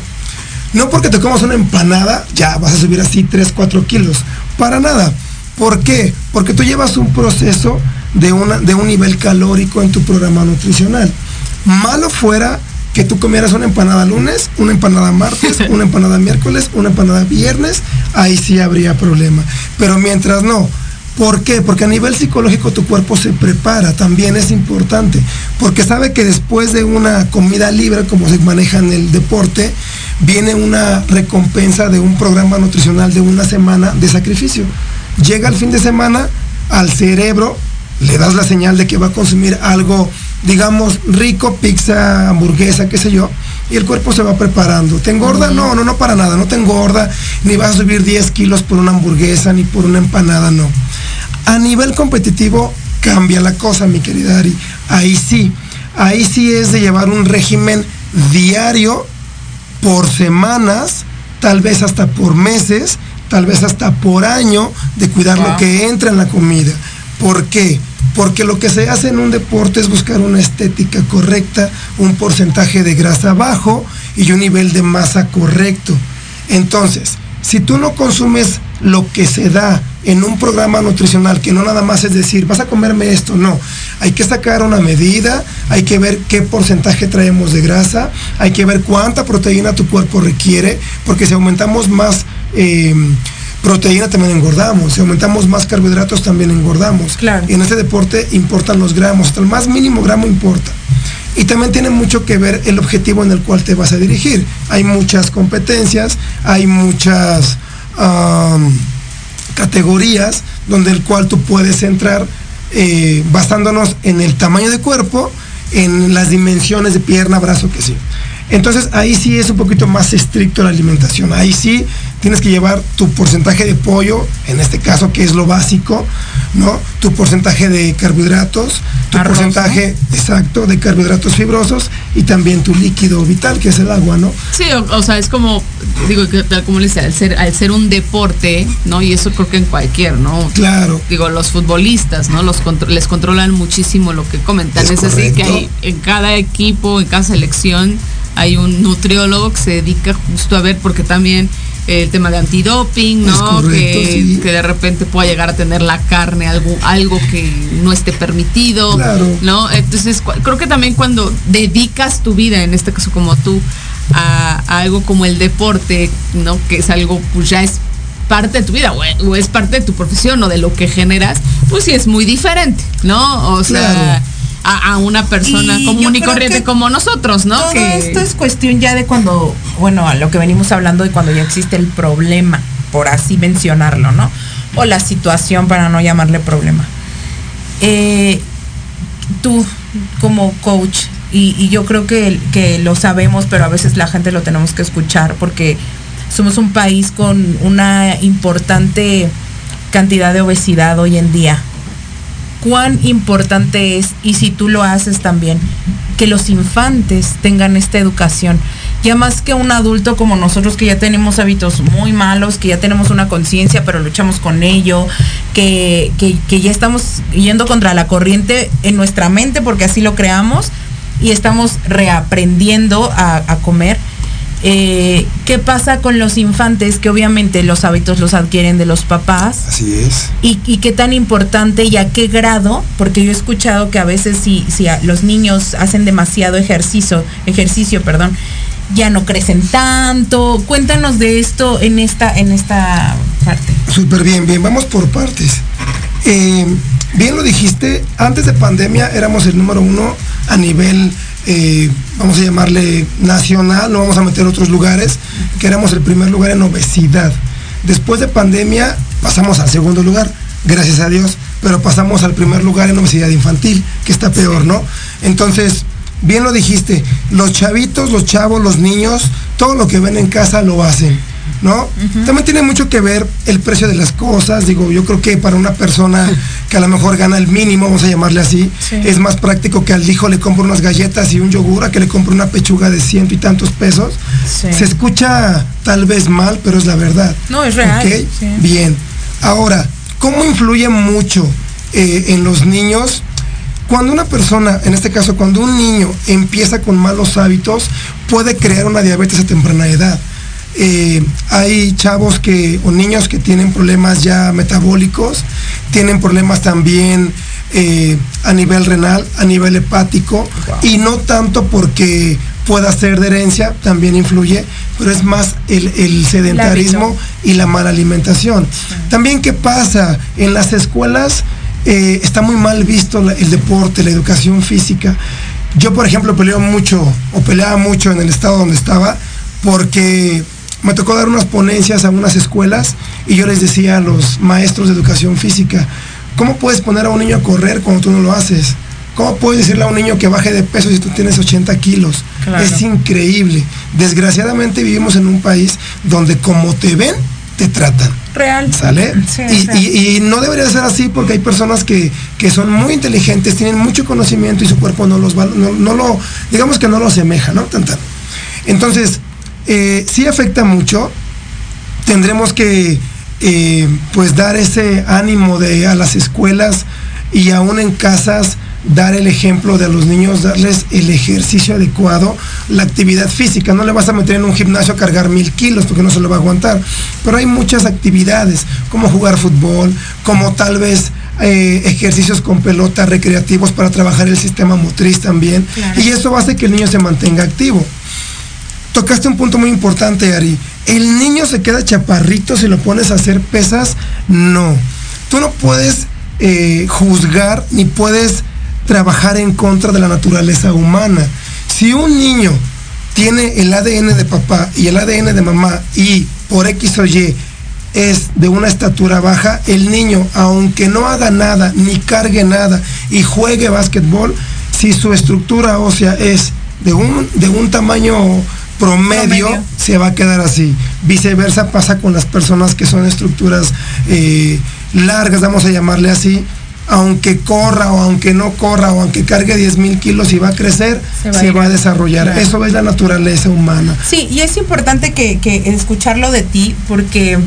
No porque te comas una empanada, ya vas a subir así 3, 4 kilos. Para nada. ¿Por qué? Porque tú llevas un proceso de, una, de un nivel calórico en tu programa nutricional. Malo fuera que tú comieras una empanada lunes, una empanada martes, una empanada miércoles, una empanada viernes, ahí sí habría problema. Pero mientras no, ¿Por qué? Porque a nivel psicológico tu cuerpo se prepara, también es importante, porque sabe que después de una comida libre, como se maneja en el deporte, viene una recompensa de un programa nutricional de una semana de sacrificio. Llega el fin de semana, al cerebro le das la señal de que va a consumir algo, digamos, rico, pizza, hamburguesa, qué sé yo, y el cuerpo se va preparando. ¿Te engorda? No, no, no para nada, no te engorda, ni vas a subir 10 kilos por una hamburguesa, ni por una empanada, no. A nivel competitivo cambia la cosa, mi querida Ari. Ahí sí, ahí sí es de llevar un régimen diario, por semanas, tal vez hasta por meses, tal vez hasta por año, de cuidar lo que entra en la comida. ¿Por qué? Porque lo que se hace en un deporte es buscar una estética correcta, un porcentaje de grasa bajo y un nivel de masa correcto. Entonces, si tú no consumes lo que se da en un programa nutricional, que no nada más es decir, vas a comerme esto, no. Hay que sacar una medida, hay que ver qué porcentaje traemos de grasa, hay que ver cuánta proteína tu cuerpo requiere, porque si aumentamos más eh, proteína también engordamos, si aumentamos más carbohidratos también engordamos. Claro. Y en este deporte importan los gramos, hasta el más mínimo gramo importa. Y también tiene mucho que ver el objetivo en el cual te vas a dirigir. Hay muchas competencias, hay muchas categorías donde el cual tú puedes entrar eh, basándonos en el tamaño de cuerpo, en las dimensiones de pierna, brazo, que sí. Entonces ahí sí es un poquito más estricto la alimentación. Ahí sí tienes que llevar tu porcentaje de pollo, en este caso que es lo básico, ¿no? Tu porcentaje de carbohidratos, tu Arroz, porcentaje exacto de carbohidratos fibrosos y también tu líquido vital, que es el agua, ¿no? Sí, o, o sea, es como, digo, como le decía, al ser, al ser un deporte, ¿no? Y eso creo que en cualquier, ¿no? Claro. Digo, los futbolistas, ¿no? Los contro- les controlan muchísimo lo que comentan. Es Es, decir, que hay en cada equipo, en cada selección, hay un nutriólogo que se dedica justo a ver, porque también el tema de antidoping, ¿no? correcto, que, sí. que de repente pueda llegar a tener la carne algo, algo que no esté permitido, Claro. ¿no? Entonces, creo que también cuando dedicas tu vida, en este caso como tú, a, a algo como el deporte, ¿no? Que es algo, pues ya es parte de tu vida o o es parte de tu profesión o de lo que generas, pues sí es muy diferente, ¿no? O sea, Claro. A, a una persona Y común y corriente como nosotros, ¿no? Todo Que- esto es cuestión ya de cuando, bueno, a lo que venimos hablando de cuando ya existe el problema, por así mencionarlo, ¿no? O la situación para no llamarle problema. Eh, tú, como coach, y, y yo creo que, que lo sabemos, pero a veces la gente lo tenemos que escuchar porque somos un país con una importante cantidad de obesidad hoy en día cuán importante es, y si tú lo haces también, que los infantes tengan esta educación. Ya más que un adulto como nosotros que ya tenemos hábitos muy malos, que ya tenemos una conciencia, pero luchamos con ello, que, que, ya estamos yendo contra la corriente en nuestra mente porque así lo creamos y estamos reaprendiendo a comer. Eh, ¿Qué pasa con los infantes que obviamente los hábitos los adquieren de los papás? Así es. y, y qué tan importante y a qué grado, porque yo he escuchado que a veces si, si a- los niños hacen demasiado ejercicio, ejercicio, perdón, ya no crecen tanto. Cuéntanos de esto en esta, en esta parte. Súper bien, bien, vamos por partes. Eh, bien lo dijiste, antes de pandemia éramos el número uno a nivel, eh, vamos a llamarle nacional, no vamos a meter otros lugares, que éramos el primer lugar en obesidad. Después de pandemia pasamos al segundo lugar, gracias a Dios, pero pasamos al primer lugar en obesidad infantil, que está peor, ¿no? Entonces, bien lo dijiste, los chavitos, los chavos, los niños, todo lo que ven en casa lo hacen, ¿no? También tiene mucho que ver el precio de las cosas, digo, yo creo que para una persona que a lo mejor gana el mínimo, vamos a llamarle así, Sí. es más práctico que al hijo le compre unas galletas y un yogur a que le compre una pechuga de ciento y tantos pesos. Sí. Se escucha tal vez mal, pero es la verdad. No, es real. Bien. Ahora, ¿cómo influye mucho eh, en los niños? Cuando una persona, en este caso, cuando un niño empieza con malos hábitos, puede crear una diabetes a temprana edad. Eh, hay chavos que, o niños que tienen problemas ya metabólicos, tienen problemas también eh, a nivel renal, a nivel hepático, y no tanto porque pueda ser de herencia, también influye, pero es más el, el sedentarismo y la mala alimentación. También, ¿qué pasa? En las escuelas eh, está muy mal visto la- el deporte, la educación física. Yo, por ejemplo, peleo mucho, o peleaba mucho en el estado donde estaba, porque me tocó dar unas ponencias a unas escuelas y yo les decía a los maestros de educación física, ¿cómo puedes poner a un niño a correr cuando tú no lo haces? ¿Cómo puedes decirle a un niño que baje de peso si tú tienes 80 kilos? Claro. Es increíble. Desgraciadamente vivimos en un país donde como te ven, te tratan. Real. ¿Sale? Sí, y, no debería ser así porque hay personas que, que son muy inteligentes, tienen mucho conocimiento y su cuerpo no los no, no lo, digamos que no lo asemeja, ¿no? Entonces, eh, sí afecta mucho. Tendremos que eh, pues dar ese ánimo de a las escuelas y aún en casas dar el ejemplo de a los niños, darles el ejercicio adecuado, la actividad física. No le vas a meter en un gimnasio a cargar mil kilos porque no se lo va a aguantar. Pero hay muchas actividades, como jugar fútbol, como tal vez eh, ejercicios con pelota recreativos para trabajar el sistema motriz también. Claro. Y eso hace que el niño se mantenga activo. Tocaste un punto muy importante, Ari. ¿El niño se queda chaparrito si lo pones a hacer pesas? No. Tú no puedes eh, juzgar ni puedes trabajar en contra de la naturaleza humana. Si un niño tiene el ADN de papá y el ADN de mamá y por X o Y es de una estatura baja, el niño, aunque no haga nada, ni cargue nada y juegue básquetbol, si su estructura ósea es de un, de un tamaño promedio, Promedio. se va a quedar así. Viceversa pasa con las personas que son estructuras eh, largas, vamos a llamarle así. Aunque corra o aunque no corra o aunque cargue 10 mil kilos y va a crecer, Se va a desarrollar. Claro. Eso es la naturaleza humana. Sí, y es importante que, que escucharlo de ti porque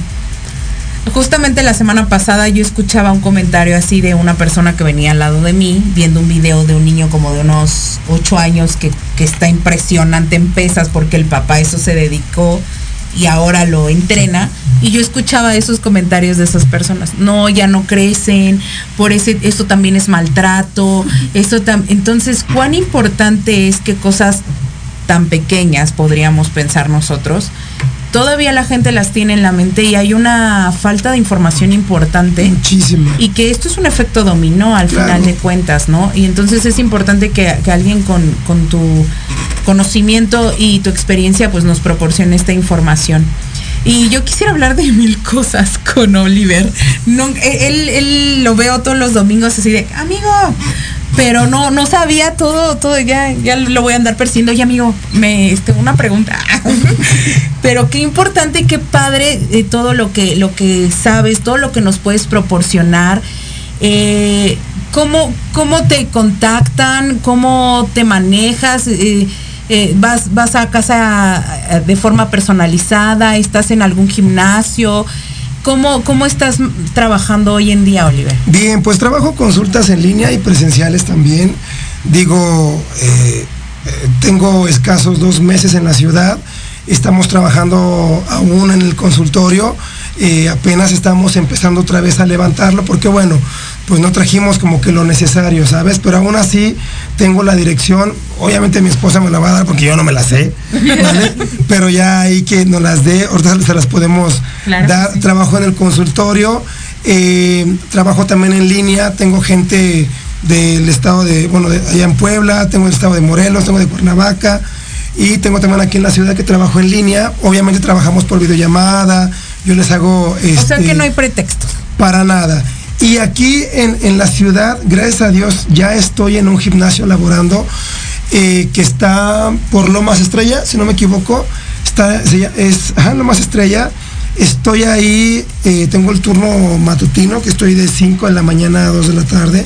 justamente la semana pasada yo escuchaba un comentario así de una persona que venía al lado de mí viendo un video de un niño como de unos 8 años que, que está impresionante en pesas porque el papá eso se dedicó y ahora lo entrena. Y yo escuchaba esos comentarios de esas personas. No, ya no crecen, por ese, eso también es maltrato, eso tam entonces, ¿cuán importante es que cosas tan pequeñas podríamos pensar nosotros? Todavía la gente las tiene en la mente y hay una falta de información importante. Muchísimo. Y que esto es un efecto dominó al Claro. final de cuentas, ¿no? Y entonces es importante que, que alguien con, con tu conocimiento y tu experiencia pues nos proporcione esta información. Y yo quisiera hablar de mil cosas con Oliver. No, él, él lo veo todos los domingos así de, amigo, pero no, no sabía todo, todo, ya, ya lo voy a andar persiguiendo. Oye, amigo, me, este, una pregunta. pero qué importante qué padre eh, todo lo que, lo que sabes, todo lo que nos puedes proporcionar. Eh, ¿cómo, ¿Cómo te contactan? ¿Cómo te manejas? Eh, eh, vas, vas a casa de forma personalizada, estás en algún gimnasio. ¿Cómo, ¿Cómo estás trabajando hoy en día, Oliver? Bien, pues trabajo consultas en línea y presenciales también. Digo, eh, tengo escasos dos meses en la ciudad. Estamos trabajando aún en el consultorio. eh, apenas estamos empezando otra vez a levantarlo porque bueno, pues no trajimos como que lo necesario, ¿sabes? Pero aún así tengo la dirección. Obviamente mi esposa me la va a dar porque yo no me la sé, ¿vale? Pero ya ahí que nos las dé, ahorita se las podemos Claro dar. sí. Trabajo en el consultorio, eh, trabajo también en línea, tengo gente del estado de, bueno, de allá en Puebla, tengo el estado de Morelos, tengo de Cuernavaca y tengo también aquí en la ciudad que trabajo en línea. Obviamente trabajamos por videollamada, yo les hago... O sea este, que no hay pretextos. para nada. Y aquí en, en la ciudad, gracias a Dios, ya estoy en un gimnasio laborando eh, que está por Lomas Estrella, si no me equivoco. Está, es ajá, Lomas Estrella. Estoy ahí, eh, tengo el turno matutino, que estoy de 5 de la mañana a 2 de la tarde.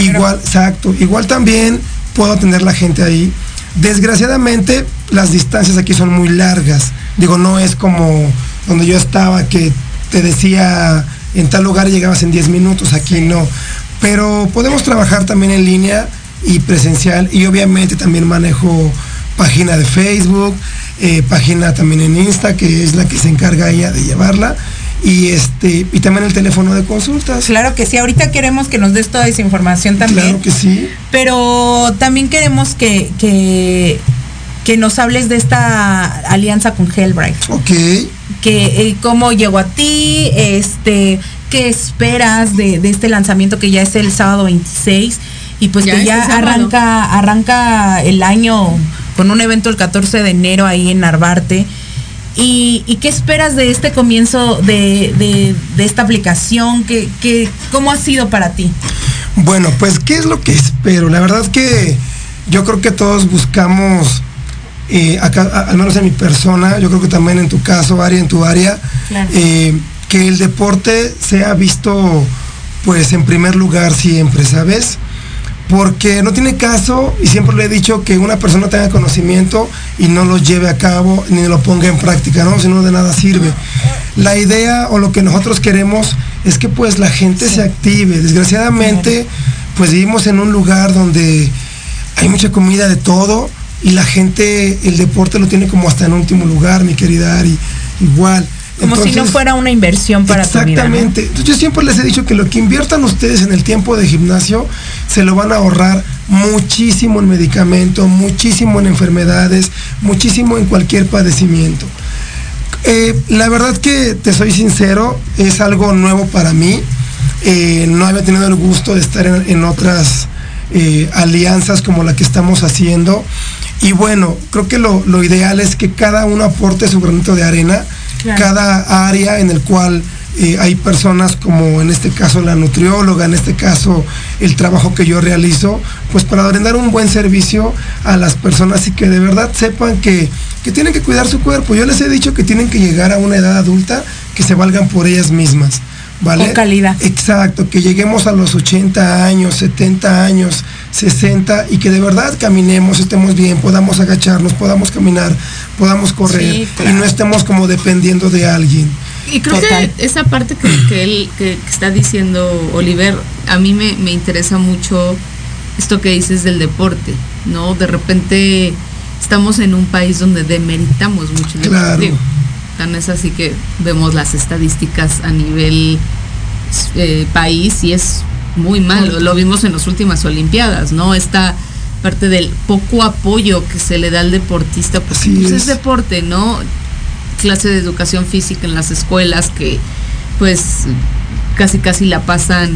Igual, exacto. Igual también puedo atender la gente ahí. Desgraciadamente, las distancias aquí son muy largas. Digo, no es como donde yo estaba, que te decía en tal lugar llegabas en 10 minutos, aquí no. Pero podemos trabajar también en línea y presencial y obviamente también manejo página de Facebook, eh, página también en Insta, que es la que se encarga ella de llevarla. Y este, y también el teléfono de consultas. Claro que sí, ahorita queremos que nos des toda esa información también. Claro que sí. Pero también queremos que, que, que nos hables de esta alianza con Hellbright. Ok. Que eh, cómo llegó a ti, este, qué esperas de, de este lanzamiento que ya es el sábado 26 y pues Ya que ya sábado. arranca arranca el año con un evento el 14 de enero ahí en Narvarte. ¿Y, y qué esperas de este comienzo de, de- de esta aplicación? ¿Qué, qué, ¿Cómo ha sido para ti? Bueno, pues, ¿qué es lo que espero? La verdad que yo creo que todos buscamos, eh, acá, a- al menos en mi persona, yo creo que también en tu caso, Ari, en tu área, Claro. eh, que el deporte sea visto, pues, en primer lugar siempre, ¿sabes? Porque no tiene caso, y siempre le he dicho, que una persona tenga conocimiento y no lo lleve a cabo ni lo ponga en práctica, ¿no? Si no, de nada sirve. La idea o lo que nosotros queremos es que pues la gente se active. Desgraciadamente, pues vivimos en un lugar donde hay mucha comida de todo y la gente, el deporte lo tiene como hasta en último lugar, mi querida Ari. Igual. Como si no fuera una inversión para tu vida. ¿no? Exactamente. Yo siempre les he dicho que lo que inviertan ustedes en el tiempo de gimnasio se lo van a ahorrar muchísimo en medicamento, muchísimo en enfermedades, muchísimo en cualquier padecimiento. Eh, la verdad que te soy sincero, es algo nuevo para mí. Eh, no había tenido el gusto de estar en, en otras eh, alianzas como la que estamos haciendo. Y bueno, creo que lo, lo ideal es que cada uno aporte su granito de arena, Claro. cada área en el cual eh, hay personas como en este caso la nutrióloga, en este caso el trabajo que yo realizo, pues para brindar un buen servicio a las personas y que de verdad sepan que, que tienen que cuidar su cuerpo. Yo les he dicho que tienen que llegar a una edad adulta que se valgan por ellas mismas. ¿Vale? Con calidad. Exacto, que lleguemos a los 80 años, 70 años, 60 y que de verdad caminemos, estemos bien, podamos agacharnos, podamos caminar, podamos correr Sí, claro. y no estemos como dependiendo de alguien. Y creo Total. que esa parte que, que él que, que está diciendo Oliver, a mí me, me interesa mucho esto que dices del deporte, ¿no? De repente estamos en un país donde demeritamos mucho el Claro. deporte. Tan es así que vemos las estadísticas a nivel eh, país y es muy malo. Lo vimos en las últimas Olimpiadas, ¿no? Esta parte del poco apoyo que se le da al deportista, Así pues, es. es deporte, ¿no? Clase de educación física en las escuelas que pues casi casi la pasan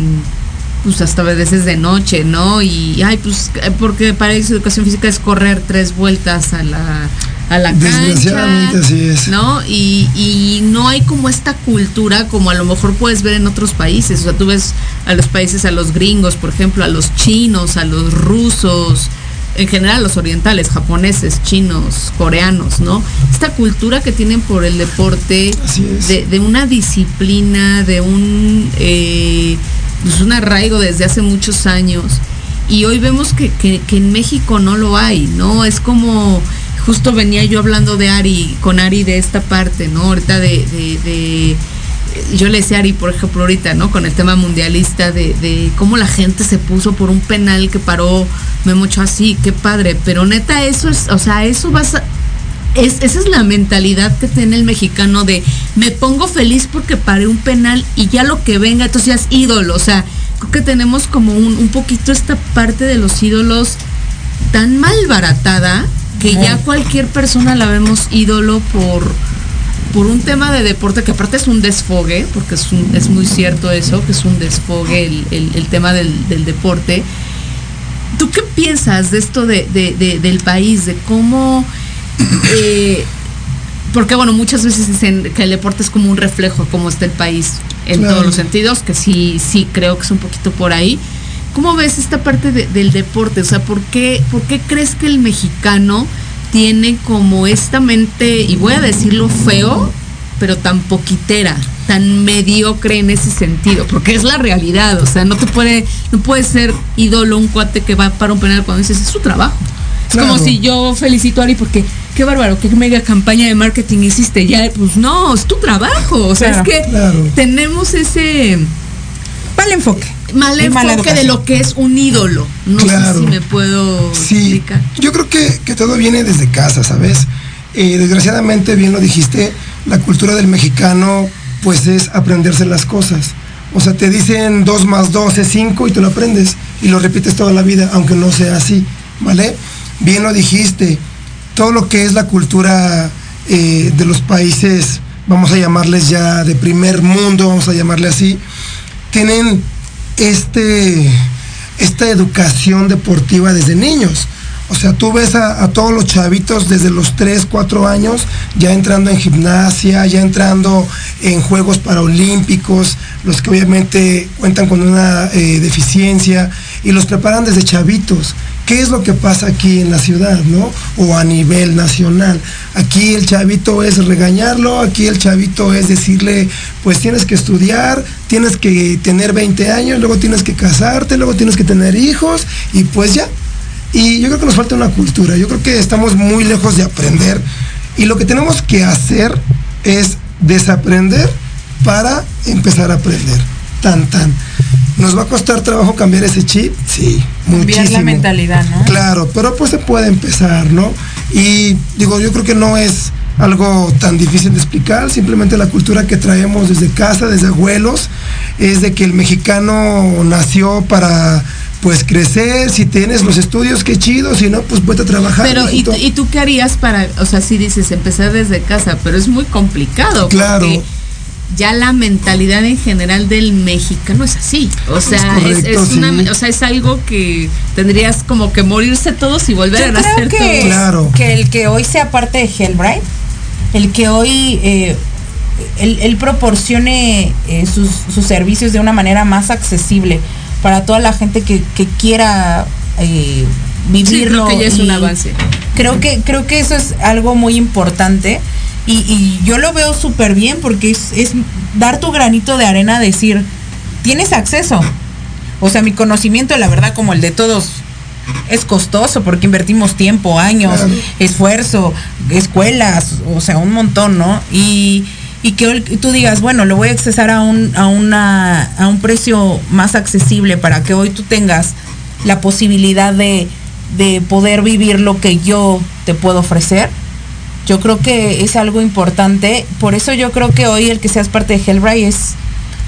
pues hasta a veces de noche, ¿no? Y ay, pues porque para ellos educación física es correr tres vueltas a la a la Desgraciadamente cancha, así es. ¿no? Y, y no hay como esta cultura como a lo mejor puedes ver en otros países. O sea, tú ves a los países, a los gringos, por ejemplo, a los chinos, a los rusos, en general a los orientales, japoneses, chinos, coreanos, ¿no? Esta cultura que tienen por el deporte, de, de una disciplina, de un, eh, pues un arraigo desde hace muchos años. Y hoy vemos que, que- que en México no lo hay, ¿no? Es como, justo venía yo hablando de Ari, con Ari de esta parte, ¿no? Ahorita de, yo le decía a Ari, por ejemplo, ahorita, ¿no? Con el tema mundialista de, cómo la gente se puso por un penal que paró Memo Ochoa, así, qué padre, pero neta eso es, o sea, eso vas a, es, esa es la mentalidad que tiene el mexicano de me pongo feliz porque paré un penal y ya lo que venga, entonces ya es ídolo. O sea, creo que tenemos como un, un poquito esta parte de los ídolos tan malbaratada que ya cualquier persona la vemos ídolo por, por un tema de deporte que aparte es un desfogue, porque es, un- es muy cierto eso, que es un desfogue el, el- el tema del, del deporte. ¿Tú qué piensas de esto de, de- de- del país, de cómo... eh, porque bueno, muchas veces dicen que el deporte es como un reflejo de cómo está el país en Claro. todos los sentidos, que sí, sí creo que es un poquito por ahí. ¿Cómo ves esta parte de- del deporte? O sea, ¿por qué, ¿por qué crees que el mexicano tiene como esta mente, y voy a decirlo feo, pero tan poquitera, tan mediocre en ese sentido? Porque es la realidad, o sea, no te puede, no puede ser ídolo un cuate que va para un penal cuando dices, es su trabajo. Es como si yo felicito a Ari porque qué bárbaro, qué mega campaña de marketing hiciste. Ya, pues no, es tu trabajo. O sea, Claro, es que claro. tenemos ese Mal enfoque. Mal mala enfoque de lo que es un ídolo. No Claro. sé si me puedo Sí, explicar. yo creo que, que todo viene desde casa, ¿sabes? Eh, desgraciadamente, bien lo dijiste, la cultura del mexicano pues es aprenderse las cosas. O sea, te dicen 2 más 2 es 5 y tú lo aprendes y lo repites toda la vida, aunque no sea así, ¿vale? Bien lo dijiste, todo lo que es la cultura eh, de los países, vamos a llamarles ya de primer mundo, vamos a llamarle así, tienen este, esta educación deportiva desde niños. O sea, tú ves a, todos los chavitos desde los 3, 4 años ya entrando en gimnasia, ya entrando en Juegos Paralímpicos, los que obviamente cuentan con una eh, deficiencia y los preparan desde chavitos. ¿Qué es lo que pasa aquí en la ciudad, no? O a nivel nacional. Aquí el chavito es regañarlo, aquí el chavito es decirle, pues tienes que estudiar, tienes que tener 20 años, luego tienes que casarte, luego tienes que tener hijos y pues ya, y yo creo que nos falta una cultura, yo creo que estamos muy lejos de aprender y lo que tenemos que hacer es desaprender para empezar a aprender. Tan, tan. ¿Nos va a costar trabajo cambiar ese chip? Sí, Cambiar muchísimo. la mentalidad, ¿no? Claro, pero pues se puede empezar, ¿no? Y digo, yo creo que no es algo tan difícil de explicar, simplemente la cultura que traemos desde casa, desde abuelos, es de que el mexicano nació para pues crecer, si tienes los estudios, qué chido, si no, pues vete a trabajar. Pero, ¿y, mijito. ¿y tú qué harías para, o sea, si dices empezar desde casa, pero es muy complicado. Claro. porque Ya la mentalidad en general del mexicano es así. O sea, es, correcto, es una, sí. o sea, es algo que tendrías como que morirse todos y volver Yo a nacer que, todos. Claro. que el que hoy sea parte de Hellbright, el que hoy eh, él, él proporcione eh, sus, sus servicios de una manera más accesible para toda la gente que, que quiera eh, Sí, vivirlo. creo que ya es un avance. Creo que, creo que eso es algo muy importante. Y, y yo lo veo súper bien porque es, es dar tu granito de arena, decir, tienes acceso. O sea, mi conocimiento, la verdad, como el de todos, es costoso porque invertimos tiempo, años, Claro. esfuerzo, escuelas, o sea, un montón, ¿no? Y, y que tú digas, bueno, lo voy a accesar a un, a, una, a un precio más accesible para que hoy tú tengas la posibilidad de, de poder vivir lo que yo te puedo ofrecer. Yo creo que es algo importante. Por eso yo creo que hoy el que seas parte de Hellbright es,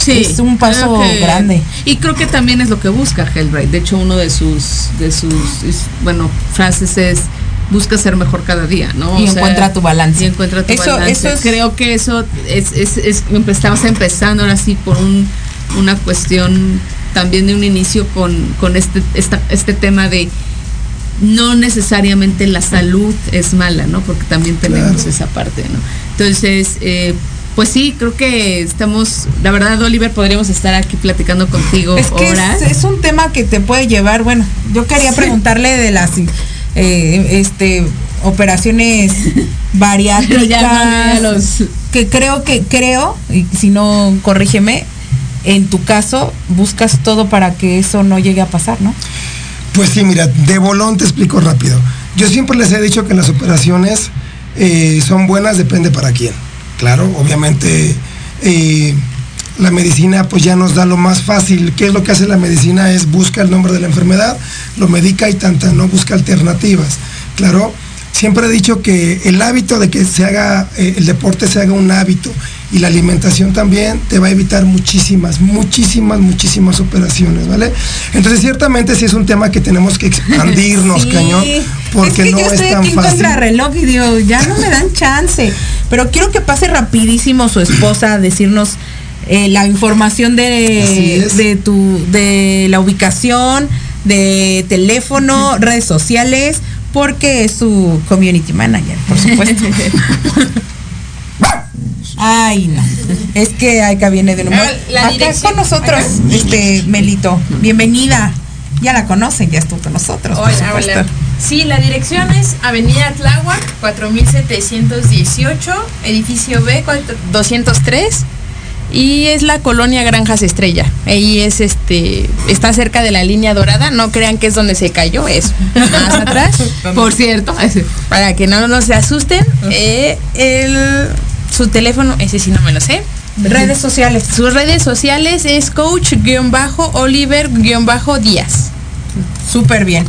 es un paso que- grande. Y creo que también es lo que busca Hellbright. De hecho, uno de sus, de sus, bueno, frases es busca ser mejor cada día, ¿no? Y encuentra tu balance. Y encuentra tu Eso- balance. eso es- Creo que eso es, es, es- estamos empezando ahora sí por un, una cuestión también de un inicio con, con este, esta, este tema de no necesariamente la salud es mala, ¿no? Porque también tenemos Claro. esa parte, ¿no? Entonces, eh, pues sí, creo que estamos, la verdad, Oliver, podríamos estar aquí platicando contigo Es que horas. es, es un tema que te puede llevar, bueno, yo quería Sí. preguntarle de las eh, este operaciones bariátricas ya, ya los- que creo que creo y si no corrígeme en tu caso buscas todo para que eso no llegue a pasar, ¿no? Pues sí, mira, de bolón te explico rápido. Yo siempre les he dicho que las operaciones eh, son buenas, depende para quién. Claro, obviamente eh, la medicina pues ya nos da lo más fácil. ¿Qué es lo que hace la medicina? Es busca el nombre de la enfermedad, lo medica y tanta, no busca alternativas. Claro, siempre he dicho que el hábito de que se haga, eh, el deporte se haga un hábito y la alimentación también te va a evitar muchísimas, muchísimas, muchísimas operaciones, ¿vale? Entonces ciertamente sí es un tema que tenemos que expandirnos, Sí, cañón, porque es que no yo es estoy tan aquí fácil. contrarreloj y digo, ya no me dan chance. Pero quiero que pase rapidísimo su esposa a decirnos eh, la información de, de tu, de la ubicación, de teléfono, redes sociales, porque es su community manager, por supuesto. Ay, no. Es que acá viene de nuevo. Ah, la Acá con nosotros, este Melito. Bienvenida. Ya la conocen, ya estuvo con nosotros. por Hola, supuesto. hola. Sí, la dirección es Avenida Tláhuac, 4718, edificio B, cuatro- 203. Y es la colonia Granjas Estrella. Ahí es este, está cerca de la línea dorada. No crean que es donde se cayó, es más atrás. Por cierto, Para que no, no se asusten. eh, el, su teléfono, ese sí no me lo sé. Redes sociales. Sus redes sociales es coach-oliver-díaz. Súper bien.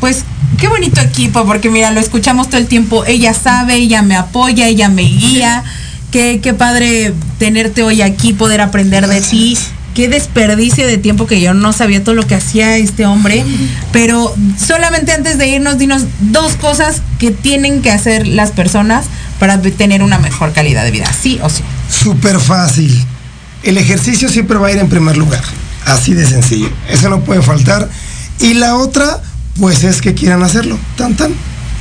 Pues qué bonito equipo, porque mira, lo escuchamos todo el tiempo. Ella sabe, ella me apoya, ella me guía. Qué, qué padre tenerte hoy aquí, poder aprender de ti. qué desperdicio de tiempo que yo no sabía todo lo que hacía este hombre. Pero solamente antes de irnos, dinos dos cosas que tienen que hacer las personas para tener una mejor calidad de vida, sí o sí. Súper fácil. El ejercicio siempre va a ir en primer lugar. Así de sencillo. Eso no puede faltar. Y la otra, pues es que quieran hacerlo. Tan tan.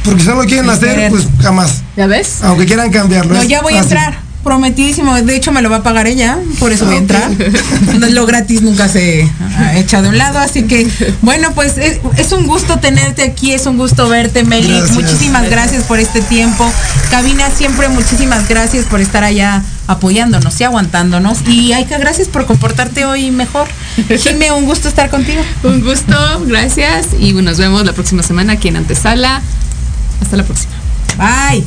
Porque si no lo quieren hacer, pues jamás. ¿Ya ves? Aunque quieran cambiarlo. No, ya voy a entrar. Prometidísimo. De hecho, me lo va a pagar ella. Por eso voy a entrar. Lo gratis nunca se ha echado de un lado. Así que, bueno, pues es, es un gusto tenerte aquí. Es un gusto verte, Meli. Gracias. Muchísimas gracias por este tiempo. Cabina, siempre muchísimas gracias por estar allá apoyándonos y aguantándonos. Y Aika, gracias por comportarte hoy mejor. Jime, un gusto estar contigo. Un gusto, gracias. Y nos vemos la próxima semana aquí en Antesala. Hasta la próxima. Bye.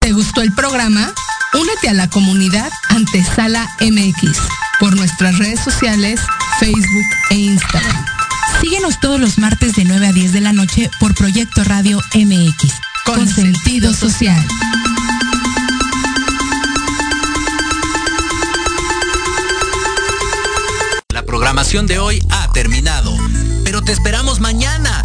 ¿Te gustó el programa? Únete a la comunidad Antesala MX por nuestras redes sociales, Facebook e Instagram. Síguenos todos los martes de 9 a 10 de la noche por Proyecto Radio MX. Con sentido social. La programación de hoy ha terminado, pero te esperamos mañana